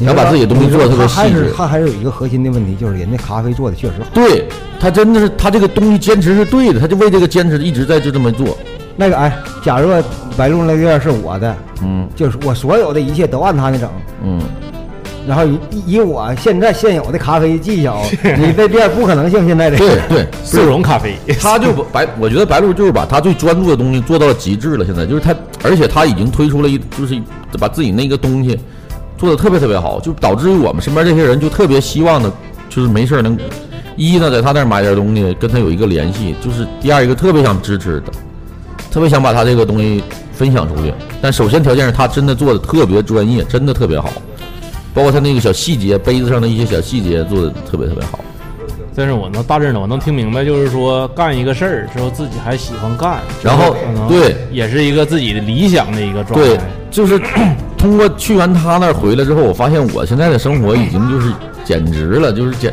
要把自己的东西做的特别他还细致是他还是有一个核心的问题，就是人家咖啡做的确实好。对他真的是他这个东西坚持是对的，他就为这个坚持一直在就这么做。那个哎，假如白鹿那店是我的，嗯就是我所有的一切都按他那整，嗯，然后以以我现在现有的咖啡技巧，你这店不可能像现在这对对，速溶咖啡，他就把 白，我觉得白鹿就是把他最专注的东西做到了极致了。现在就是他，而且他已经推出了一，就是把自己那个东西做的特别特别好，就导致于我们身边这些人就特别希望的，就是没事儿能一呢在他那儿买点东西，跟他有一个联系；就是第二一个特别想支持的，特别想把他这个东西分享出去。但首先条件是他真的做的特别专业，真的特别好，包括他那个小细节，杯子上的一些小细节做的特别特别好。但是我能大致呢，我能听明白，就是说干一个事儿之后自己还喜欢干，然后对也是一个自己的理想的一个状对态。，就是 通过去完他那儿回来之后，我发现我现在的生活已经就是简直了，就是简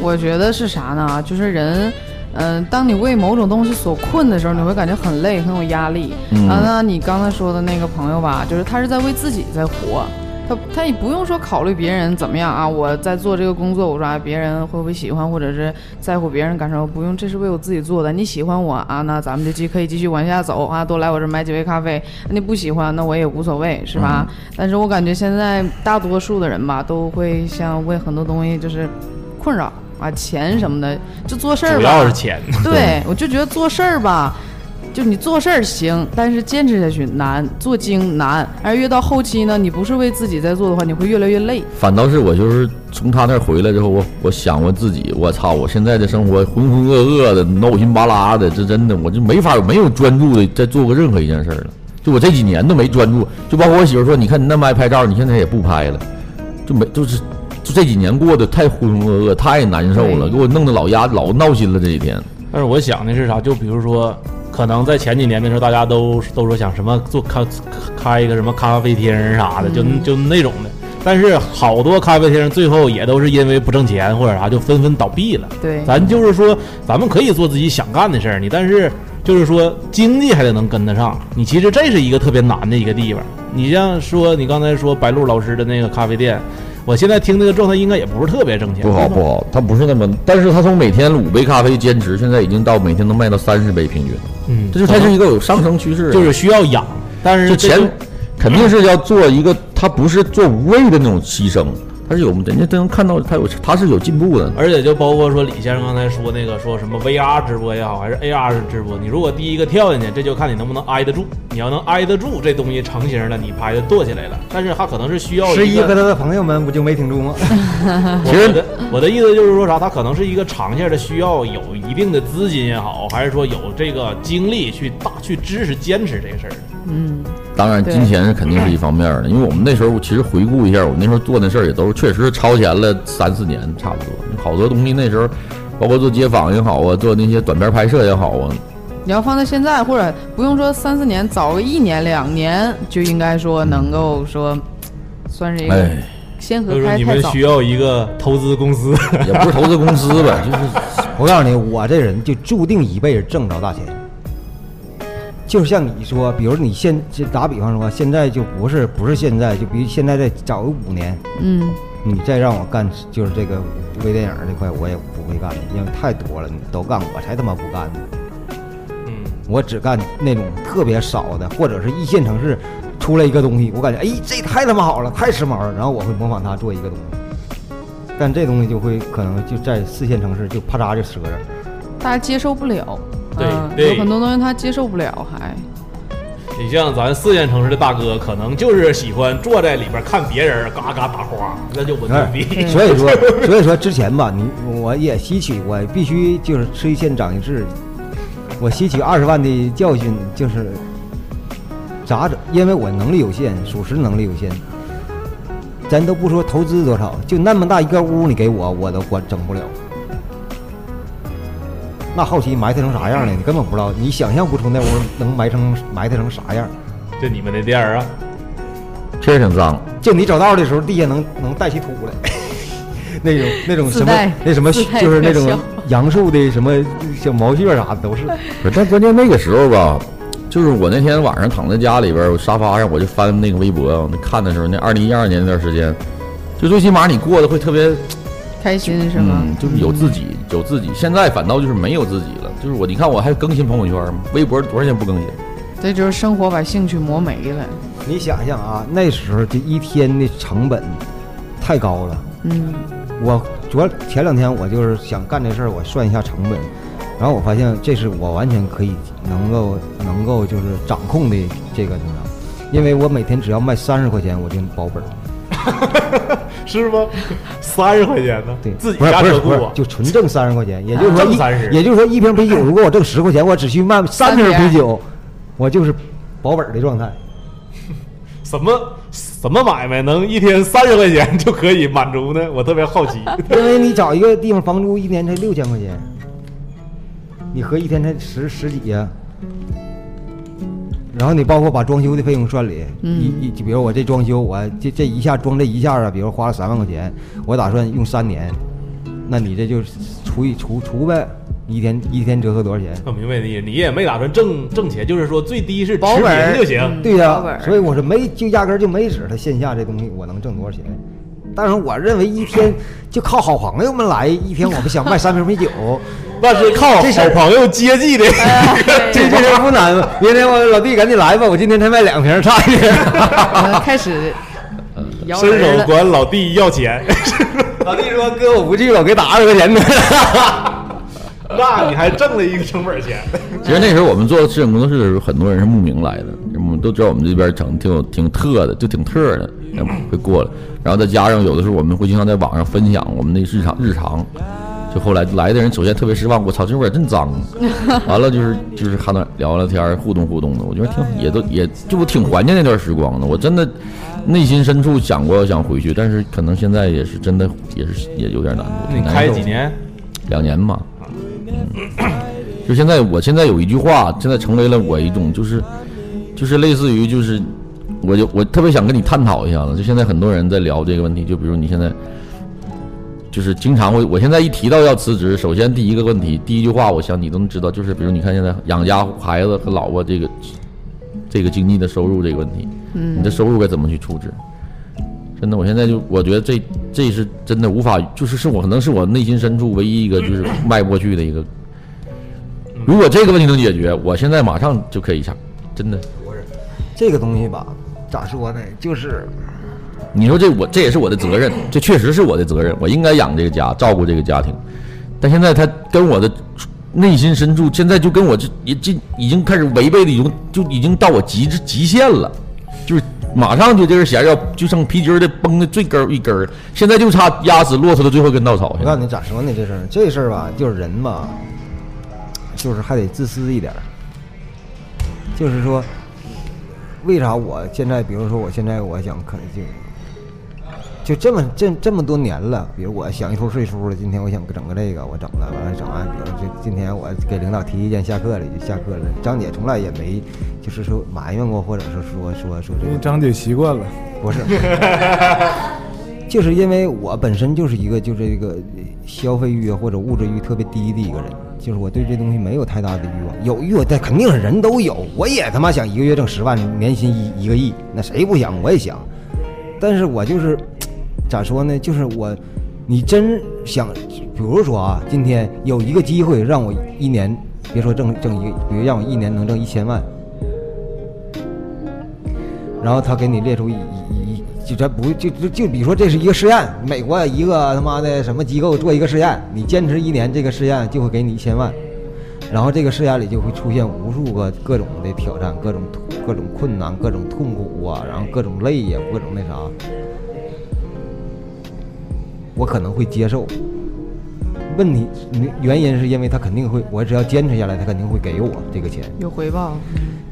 我觉得是啥呢？就是人，嗯、当你为某种东西所困的时候，你会感觉很累，很有压力。嗯啊，那你刚才说的那个朋友吧，就是他是在为自己在活，他他也不用说考虑别人怎么样啊。我在做这个工作，我说啊，别人会不会喜欢，或者是在乎别人感受，不用，这是为我自己做的。你喜欢我啊，那咱们就继可以继续往下走啊，多来我这买几杯咖啡。你不喜欢，那我也无所谓，是吧？但是我感觉现在大多数的人吧，都会像为很多东西就是困扰啊，钱什么的，就做事儿吧。主要是钱，对，我就觉得做事儿吧，就你做事儿行，但是坚持下去难，做精难。而越到后期呢，你不是为自己在做的话，你会越来越累。反倒是我就是从他那儿回来之后，我我想我自己，我操，我现在的生活浑浑噩噩的，闹心巴拉的，这真的我就没法没有专注的在做过任何一件事儿了。就我这几年都没专注，就包括我媳妇说，你看你那么爱拍照，你现在也不拍了，就没就是就这几年过得太浑浑噩噩，太难受了，给我弄得老压老闹心了这几天。但是我想的是啥？就比如说，可能在前几年的时候，大家都都说想什么做咖开一个什么咖啡厅啥的，就嗯就那种的。但是好多咖啡厅最后也都是因为不挣钱或者啥，就纷纷倒闭了。对，咱就是说，咱们可以做自己想干的事儿，你但是就是说经济还得能跟得上。你其实这是一个特别难的一个地方。你像说你刚才说白鹿老师的那个咖啡店，我现在听那个状态应该也不是特别挣钱，不好不好，他不是那么，但是他从每天五杯咖啡坚持，现在已经到每天能卖到三十杯平均了，嗯，这就它是一个有上升趋势。啊，就是需要养，但是钱肯定是要做一个，他不是做无谓的那种牺牲，他是有人家都能看到他有他是有进步的。而且就包括说李先生刚才说那个说什么 VR 直播也好，还是 AR 直播，你如果第一个跳进去，这就看你能不能挨得住。你要能挨得住，这东西成型了，你拍的剁起来了。但是他可能是需要十一和，他的朋友们不就没挺住吗？我其实我的我的意思就是说啥，他可能是一个长线的，需要有一定的资金也好，还是说有这个精力去大去支持坚持这个事儿。嗯，当然，金钱是肯定是一方面的，因为我们那时候其实回顾一下，我们那时候做的事儿也都是确实超前了三四年，差不多。好多东西那时候，包括做街访也好啊，做那些短片拍摄也好啊，你要放在现在，或者不用说三四年，早个一年两年，就应该说能够说，算是一个哎，先河所以说开太早你们需。要一个投资公司，也不是投资公司吧，就是 我告诉你，我这人就注定一辈子挣不着大钱。就是像你说，比如你现就打比方说，现在就不是不是现在，就比如现在再早个五年，嗯，你再让我干就是这个微电影这块，我也不会干，因为太多了，你都干，我才他妈不干呢。嗯，我只干那种特别少的，或者是一线城市出来一个东西，我感觉哎，这太他妈好了，太时髦了，然后我会模仿他做一个东西。但这东西就会可能就在四线城市就啪嚓就折了。大家接受不了。对有很多东西他接受不了，还你像咱四线城市的大哥，可能就是喜欢坐在里边看别人嘎嘎打花，那就稳哎牛逼。所以说，所以说之前吧，你我也吸取，我必须就是吃一堑长一智。我吸取二十万的教训，就是咋整？因为我能力有限，属实能力有限。咱都不说投资多少，就那么大一个屋，你给我，我都管整不了。那后期埋汰成啥样了？你根本不知道，你想象不出那屋能埋成埋汰成啥样。就你们那店儿啊，确实挺脏。就你找道的时候，地下能能带起土来，那种那种什么那什么就是那种杨树的什么小毛屑啥的都是。不是，但关键那个时候吧，就是我那天晚上躺在家里边儿，我沙发上我就翻那个微博，我那看的时候，那二零一二年那段时间，就最起码你过得会特别，开心是吗？嗯，就是有自己，有自己。现在反倒就是没有自己了，就是我，你看我还更新朋友圈吗？微博多少天不更新？这就是生活把兴趣磨没了。你想想啊，那时候这一天的成本太高了。嗯，我昨前两天我就是想干这事儿，我算一下成本，然后我发现这是我完全可以能够能够就是掌控的这个什么，因为我每天只要卖三十块钱我就保本儿。是吗？三十块钱呢？对，自己家车库啊，就纯挣三十块钱，也就是说 一挣30也就是说一瓶啤酒，如果我挣十块钱，我只需卖三瓶啤酒，我就是保本的状态。什么什么买卖能一天三十块钱就可以满足呢？我特别好奇。因为你找一个地方房租一年才六千块钱，你合一天才十十几呀、然后你包括把装修的费用算里，嗯一一就比如我这装修，我这这一下装这一下啊，比如花了三万块钱，我打算用三年，那你这就除以除除呗，一天一天折合多少钱？我明白你，你也没打算挣挣钱，就是说最低是持保本就行。嗯对呀、所以我说没就压根儿就没指他线下这东西我能挣多少钱。但是我认为一天就靠好朋友们来，一天我们想卖三瓶啤酒，那是靠这好朋友接济的。这这事不难吗？明天我老弟赶紧来吧，我今天才卖两瓶，差一瓶。呃开始伸手。管老弟要钱，老弟说哥我不去了，我给打二十块钱的。那你还挣了一个成本钱。其实那时候我们做摄影工作室的时候，很多人是慕名来的，我们都知道我们这边整挺有挺特的，就挺特的，会过来。然后再加上有的时候我们会经常在网上分享我们的日常日常，就后来来的人首先特别失望，我操，这味儿真脏。完了就是就是还能聊聊天儿互动互动的，我觉得挺也都也就我挺怀念那段时光的。我真的内心深处想过想回去，但是可能现在也是真的也是也有点难度。你开几年？两年吧。嗯，就现在，我现在有一句话，现在成为了我一种就是，就是类似于就是，我就我特别想跟你探讨一下子。就现在很多人在聊这个问题，就比如你现在，就是经常会，我现在一提到要辞职，首先第一个问题，第一句话，我想你都能知道，就是比如你看现在养家孩子和老婆这个这个经济的收入这个问题，嗯你的收入该怎么去处置？真的，我现在就我觉得这这是真的无法，就是是我可能是我内心深处唯一一个就是迈不过去的一个。如果这个问题能解决，我现在马上就可以下，真的。这个东西吧，咋说呢？就是你说这我这也是我的责任，这确实是我的责任，我应该养这个家，照顾这个家庭。但现在他跟我的内心深处，现在就跟我这已经已经开始违背的，已经就已经到我极致极限了，就是马上就这根弦要就剩皮筋儿的绷的最根儿一根儿，现在就差压死骆驼的最后一根稻草。我告诉你咋说呢？这事儿，这事儿吧，就是人嘛，就是还得自私一点儿。就是说，为啥我现在，比如说我现在我想可能就就这么这这么多年了，比如我想一出睡书了，今天我想整个这个，我整了，完了整完，比如这今天我给领导提意见，下课了就下课了。张姐从来也没就是说埋怨过，或者是说说说这个张姐习惯了，不是，就是因为我本身就是一个就这个消费欲啊或者物质欲特别低的一个人，就是我对这东西没有太大的欲望，有欲望但肯定是人都有，我也他妈想一个月挣十万，年薪一一个亿，那谁不想？我也想，但是我就是咋说呢？就是我，你真想，比如说啊，今天有一个机会让我一年，别说挣挣一个，比如让我一年能挣一千万。然后他给你列出一一一，就咱不就就就比如说这是一个试验，美国一个他妈的什么机构做一个试验，你坚持一年，这个试验就会给你一千万，然后这个试验里就会出现无数个各种的挑战，各种各种困难，各种痛苦啊，然后各种累呀、各种那啥，我可能会接受。问题原因是因为他肯定会，我只要坚持下来，他肯定会给我这个钱。有回报，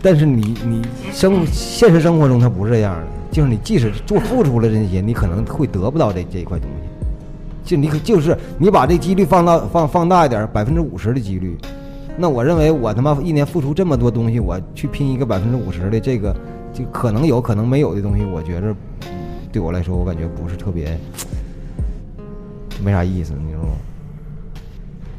但是你你生现实生活中他不是这样的，就是你即使做付出了这些，你可能会得不到这这一块东西。就你可就是你把这几率放大放放大一点，百分之五十的几率，那我认为我他妈一年付出这么多东西，我去拼一个百分之五十的这个，就可能有可能没有的东西，我觉着对我来说，我感觉不是特别没啥意思，你知道吗？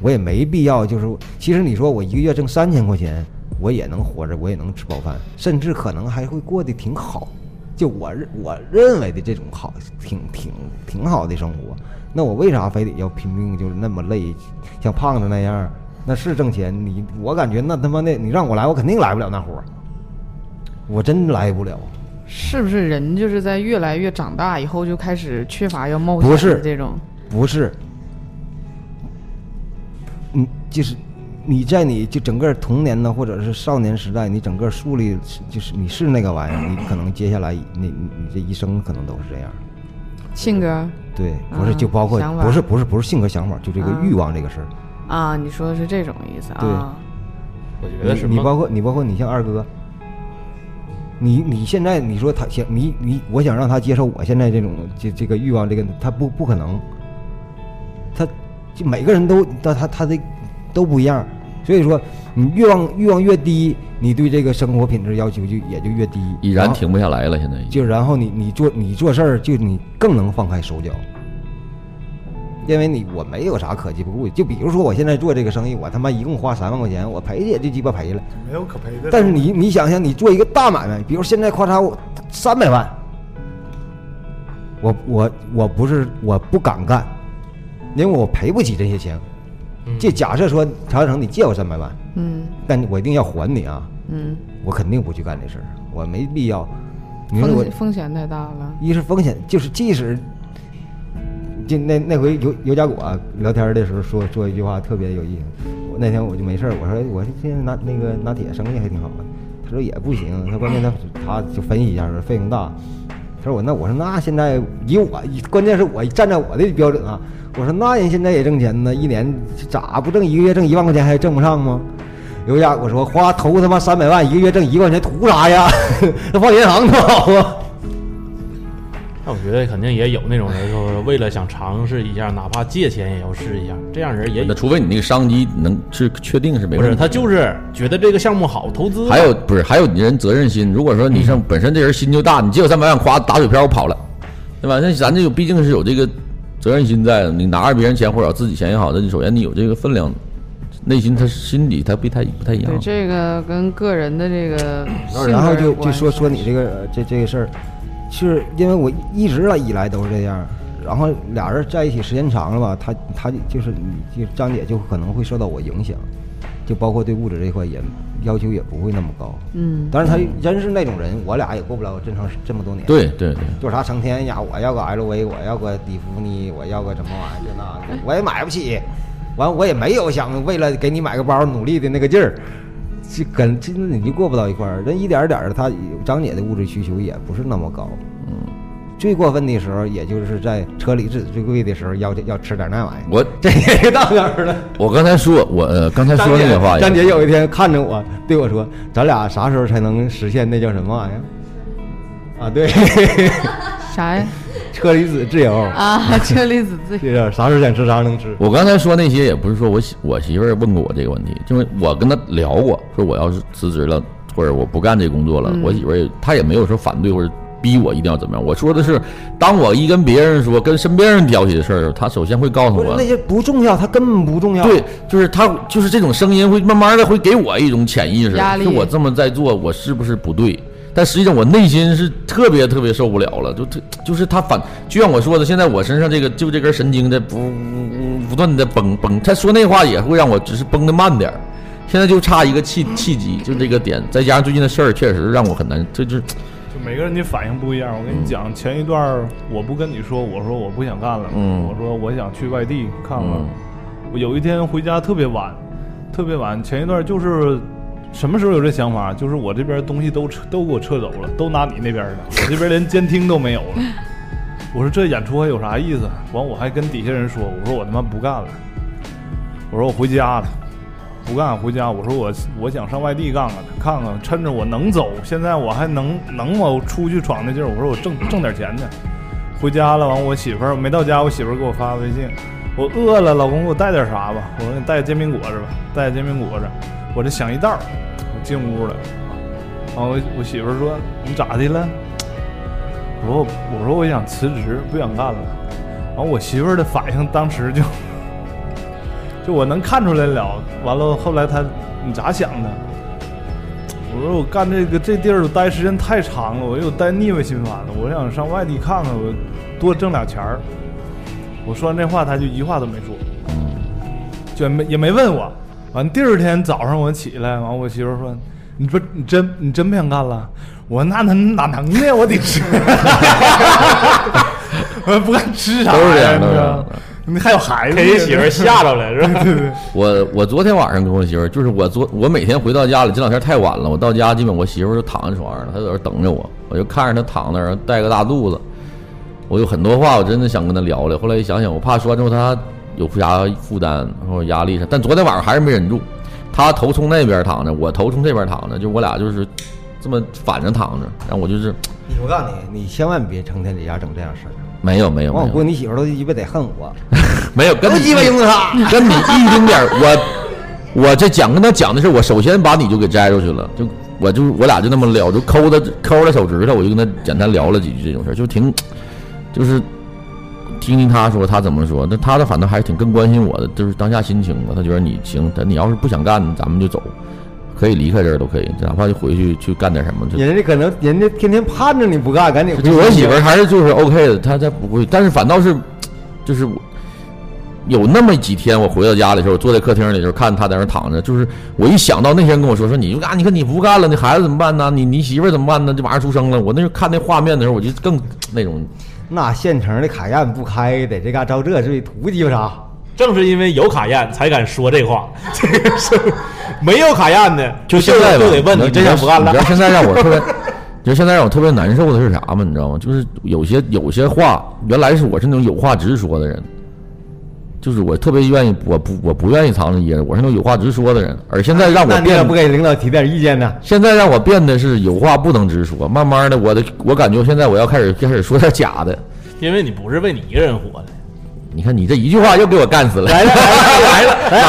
我也没必要，就是其实你说我一个月挣三千块钱，我也能活着，我也能吃饱饭，甚至可能还会过得挺好。就我认我认为的这种好，挺挺挺好的生活，那我为啥非得要拼命，就是那么累，像胖子那样？那是挣钱，你我感觉那他妈的，你让我来，我肯定来不了那活儿。我真来不了。是不是人就是在越来越长大以后就开始缺乏要冒险不是的这种？不是，嗯就是你在你就整个童年呢，或者是少年时代，你整个树立就是你是那个玩意儿，你可能接下来你你你这一生可能都是这样。性格。对，不是啊就包括不是不是不是性格想法，就这个啊欲望这个事儿。啊，你说的是这种意思对。啊？我觉得是你包括你包括你像二哥，你你现在你说他想你你我想让他接受我现在这种这这个欲望，这个他不不可能，他就每个人都他他他的都不一样，所以说你欲望欲望越低，你对这个生活品质要求就也就越低，已然停不下来了，现在。就然后你你做你做事儿就你更能放开手脚，因为你我没有啥可鸡巴顾的。就比如说我现在做这个生意，我他妈一共花三万块钱，我赔也就鸡巴赔了。没有可赔的。但是你你想想，你做一个大买卖，比如现在咔嚓我三百万，我我我不是我不敢干，因为我赔不起这些钱。就假设说曹小成你借我三百万，嗯但我一定要还你啊，嗯，我肯定不去干这事儿，我没必要。你说我风险风险太大了。一是风险，就是即使就那那回尤尤家果聊天的时候说说一句话特别有意思。我那天我就没事儿，我说我现在拿那个拿铁生意还挺好的，他说也不行，他关键他 他就分析一下说费用大。他说我那我说那现在以我关键是我站在我的标准啊，我说那人现在也挣钱呢，一年咋不挣一个月挣一万块钱还挣不上吗？有家我说花投他妈三百万一个月挣一万块钱图啥呀？那放银行多好啊！那我觉得肯定也有那种人说，为了想尝试一下，哪怕借钱也要试一下，这样人也有。那除非你那个商机能是确定是没不是问题。他就是觉得这个项目好，投资。还有不是还有你人责任心。如果说你上本身这人心就大，你借我三百万，夸打水漂我跑了，对吧？那咱这个毕竟是有这个责任心在的。你拿着别人钱或者自己钱也好，那你首先你有这个分量，内心他心里他不太不太一样对，。这个跟个人的这个性然后就就说说你这个呃这这个事儿，是因为我一直来以来都是这样，然后俩人在一起时间长了吧，他他就是你就张姐就可能会受到我影响，就包括对物质这块也要求也不会那么高。嗯，但是他真是那种人，我俩也过不了这长这么多年。，对对对，做啥成天呀，我要个 LV，我要个迪芙尼，我要个什么玩意儿这那的，我也买不起。完，我也没有想为了给你买个包努力的那个劲儿，这跟这你就过不到一块儿。人一点儿点儿的，他张姐的物质需求也不是那么高。嗯，最过分的时候，也就是在车厘子最贵的时候要要吃点那玩意儿。我 这也到哪儿了？我刚才说我呃刚才说那个话，张姐有一天看着我，对我说：“咱俩啥时候才能实现那叫什么玩意儿？”啊，对，啥呀？车厘子自由。啊，车厘子自由 这啥时候想吃啥时候能吃。我刚才说那些也不是说我媳我媳妇儿问过我这个问题，就是我跟她聊过，说我要是辞职了或者我不干这工作了，嗯我媳妇儿也她也没有说反对或者逼我一定要怎么样。我说的是，当我一跟别人说跟身边人聊起的事儿的时候，她首先会告诉我那，些不重要，他根本不重要。对，就是他就是这种声音会慢慢的会给我一种潜意识，就我这么在做，我是不是不对？但实际上我内心是特别特别受不了了，就特就是他反，就像我说的，现在我身上这个就这根神经在不不断的崩崩，他说那话也会让我只是崩的慢点儿，现在就差一个契契机，就这个点，再加上最近的事儿，确实让我很难，这就是就每个人的反应不一样。我跟你讲，前一段儿我不跟你说，我说我不想干了，嗯我说我想去外地看看。嗯我有一天回家特别晚，特别晚。前一段就是什么时候有这想法？就是我这边东西都撤都给我撤走了，都拿你那边了，我这边连监听都没有了。我说这演出还有啥意思？完我还跟底下人说，我说我他妈不干了，我说我回家了。不干回家，我说我我想上外地干干看看，趁着我能走，现在我还能能我出去闯的劲儿，我说我挣挣点钱去。回家了，完我媳妇儿没到家，我媳妇儿给我发微信，我饿了，老公给我带点啥吧？我说你带煎饼果子吧，带煎饼果子。我这想一道儿，我进屋了，完我我媳妇儿说你咋的了？我说我我说我想辞职，不想干了。完我媳妇儿的反应当时就就我能看出来了。完了后来他你咋想的？我说我干这个这地儿待时间太长了，我又待腻歪心烦了，我想上外地看看，我多挣俩钱儿。我说完这话，他就一句话都没说，就也没也没问我。完第二天早上我起来，完我媳妇说：“你不你真你真不想干了？我说那能哪能呢？我得吃，我不敢吃啥都是这呀？样都是这样你 还有孩子，给人媳妇儿吓着了，是吧？我我昨天晚上跟我媳妇儿，就是我昨我每天回到家里，这两天太晚了，我到家基本我媳妇儿就躺在床上了，她在那儿等着我，我就看着她躺那儿带个大肚子，我有很多话我真的想跟她聊聊，后来一想想，我怕说完之后她有啥负担或者压力啥，但昨天晚上还是没忍住，她头冲那边躺着，我头冲这边躺着，就我俩就是这么反着躺着，然后我就是我告诉你，你千万别成天在家整这样事儿。没有没有我估计你媳妇儿都鸡巴得恨我，没有跟你鸡巴用他。跟你一丁点儿，我我这讲跟他讲的是，我首先把你就给摘出去了，就我就我俩就那么聊，就抠他抠他手指头，我就跟他简单聊了几句这种事儿，就挺就是听听他说他怎么说，那他的反倒还是挺更关心我的，就是当下心情吧，他觉得你行，但你要是不想干，咱们就走，可以离开这儿都可以，哪怕就回去去干点什么，就人家可能人家天天盼着你不干，赶紧回去。就我媳妇儿还是就是 OK 的，她她不会，但是反倒是，就是我有那么几天，我回到家里的时候，坐在客厅里的时候，看她在那儿躺着，就是我一想到那天跟我说说你就干，你看你不干了，你孩子怎么办呢？你你媳妇儿怎么办呢？这马上出生了，我那时候看那画面的时候，我就更那种，那现成的卡宴不开，在这嘎照这是图鸡巴啥？正是因为有卡宴才敢说这话，这个是没有卡宴的，就现在吧，就得问你真想不干了你知道。现在让我特别，你知道现在让我特别难受的是啥吗？你知道吗？就是有些有些话，原来是我是那种有话直说的人，就是我特别愿意，我不我不愿意藏着掖着，我是那种有话直说的人，而现在让我变不给领导提点意见呢？现在让我变得是有话不能直说，慢慢的，我的我感觉现在我要开始开始说点假的。因为你不是为你一个人活的，你看你这一句话又给我干死了，来了来了来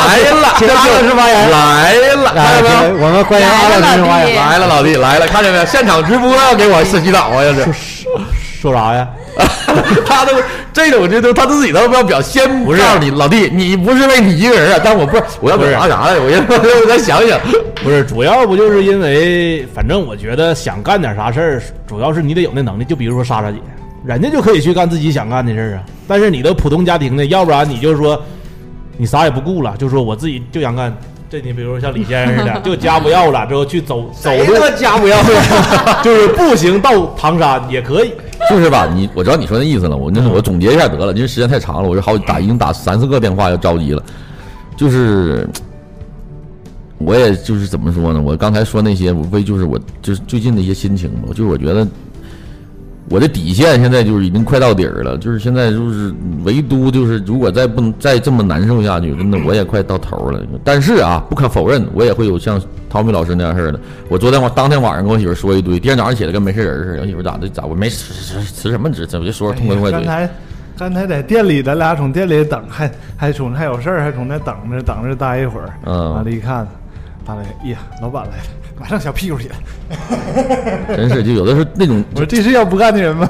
了，请阿老师发言来了，看见没有？我们欢迎阿老师发言。来了，老弟来了，看见没有？现场直播要给我洗洗澡啊！要是说啥呀？他都这种这都他自己都不要表，先不告诉你老弟，你不是为你一个人啊！但我不是我要表达啥来？我先 我再想想。不是，主要不就是因为，反正我觉得想干点啥事儿，主要是你得有那能力。就比如说莎莎姐，人家就可以去干自己想干的事儿啊。但是你的普通家庭呢，要不然你就说你啥也不顾了，就说我自己就想干。这你比如说像李先生似的，就家不要了，之后去走走路，家不要了？就是步行到唐山也可以。就是吧，你我知道你说那意思了，我那我总结一下得了，因为时间太长了，我就好打已经打三四个电话，要着急了。就是，我也就是怎么说呢？我刚才说那些，无非就是我就是最近的一些心情吧。就是我觉得我的底线现在就是已经快到底儿了，就是现在就是唯独就是如果再不能再这么难受下去，真的我也快到头了。但是啊，不可否认，我也会有像陶米老师那样似的。我昨天晚当天晚上跟我媳妇说一堆，第二天早上起来跟没事人似的。我媳妇咋的咋我没辞辞辞什么职？我就说痛快痛快嘴。刚才刚才在店里，咱俩从店里等，还还从还有事儿，还从那等着等着待一会儿。嗯完了，一看，大雷，哎呀，老板来了，马上小屁股起来。真是就有的时候那种我说这是要不干的人吗？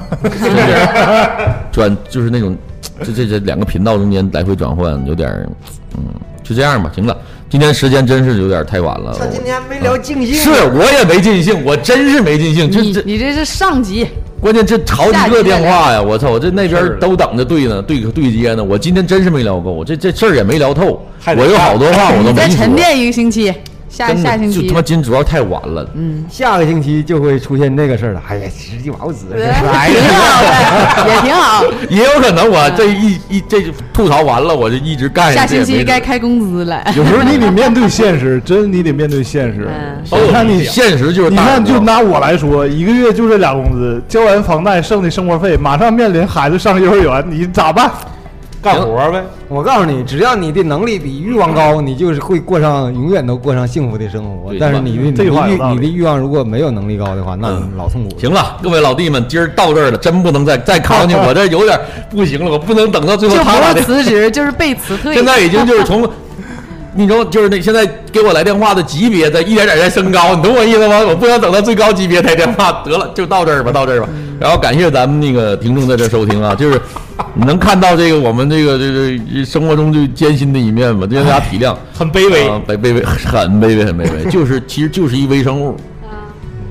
转就是那种，这这这两个频道中间来回转换，有点儿，嗯，就这样吧。行了，今天时间真是有点太晚了。他今天没聊尽兴。是我也没尽兴，我真是没尽兴。这你这你这是上级，关键这好几个电话呀！我操，我这那边都等着对呢，对对接呢。我今天真是没聊够，这这事儿也没聊透。我有好多话我都你再没说。沉淀一个星期，下真的下星期就他妈今主要太晚了。嗯下个星期就会出现那个事儿了。哎呀，实际毛子对来挺好了。的，也挺好。也有可能我这一一这吐槽完了，我就一直干下下去也没准。星期该开工资了。有时候你得面对现实，真你得面对现实。你看你现实就是你看，就拿我来说，一个月就这俩工资，交完房贷剩的生活费，马上面临孩子上幼儿园，你咋办？干活呗。我告诉你，只要你的能力比欲望高，你就是会过上永远都过上幸福的生活。但是你的欲你的欲望如果没有能力高的话，那老痛苦了。行了，各位老弟们，今儿到这儿了，真不能再再扛去，我这有点不行了，我不能等到最后就不是他俩的。辞职，就是被辞退。现在已经就是从，你知道，就是那现在给我来电话的级别在一点点在升高，你懂我意思吗？我不想等到最高级别来电话，得了，就到这儿吧，到这儿吧。然后感谢咱们那个听众在这收听啊，就是你能看到这个我们这个这个生活中最艰辛的一面吧，让大家体谅。很卑微，啊，卑卑微，很卑微，很卑微，就是其实就是一微生物。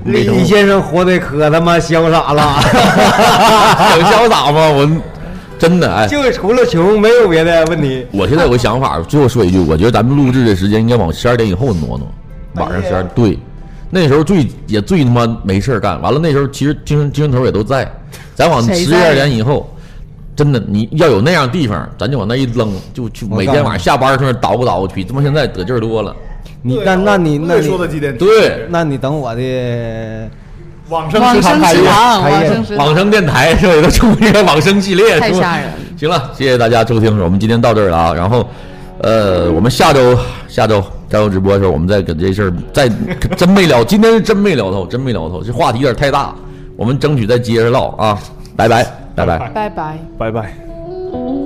微生物李先生活得可他妈潇洒了，很潇洒吗？我真的哎，就除了穷没有别的问题。我现在有个想法，最后说一句，我觉得咱们录制的时间应该往十二点以后挪挪，晚上十二对，那时候最也最他妈没事儿干。完了那时候其实精神精神头也都在，咱往谁十一二点以后，真的你要有那样地方，咱就往那一扔，就去我告诉每天晚上下班儿上那儿捣鼓捣鼓，比他妈现在得劲儿多了。你那那你那说的你几点？对，那你等我的 往生往生食堂开业。食堂，开业往生往生电台是吧？也都出一个往生系列，是吧太吓人了。行了，谢谢大家收听，我们今天到这儿了啊。然后，呃，我们下周下周下周直播的时候，我们再跟这事儿再真没聊，今天是真没聊透，真没聊透，这话题有点太大，我们争取再接着唠啊。拜拜，拜拜。拜拜。拜拜。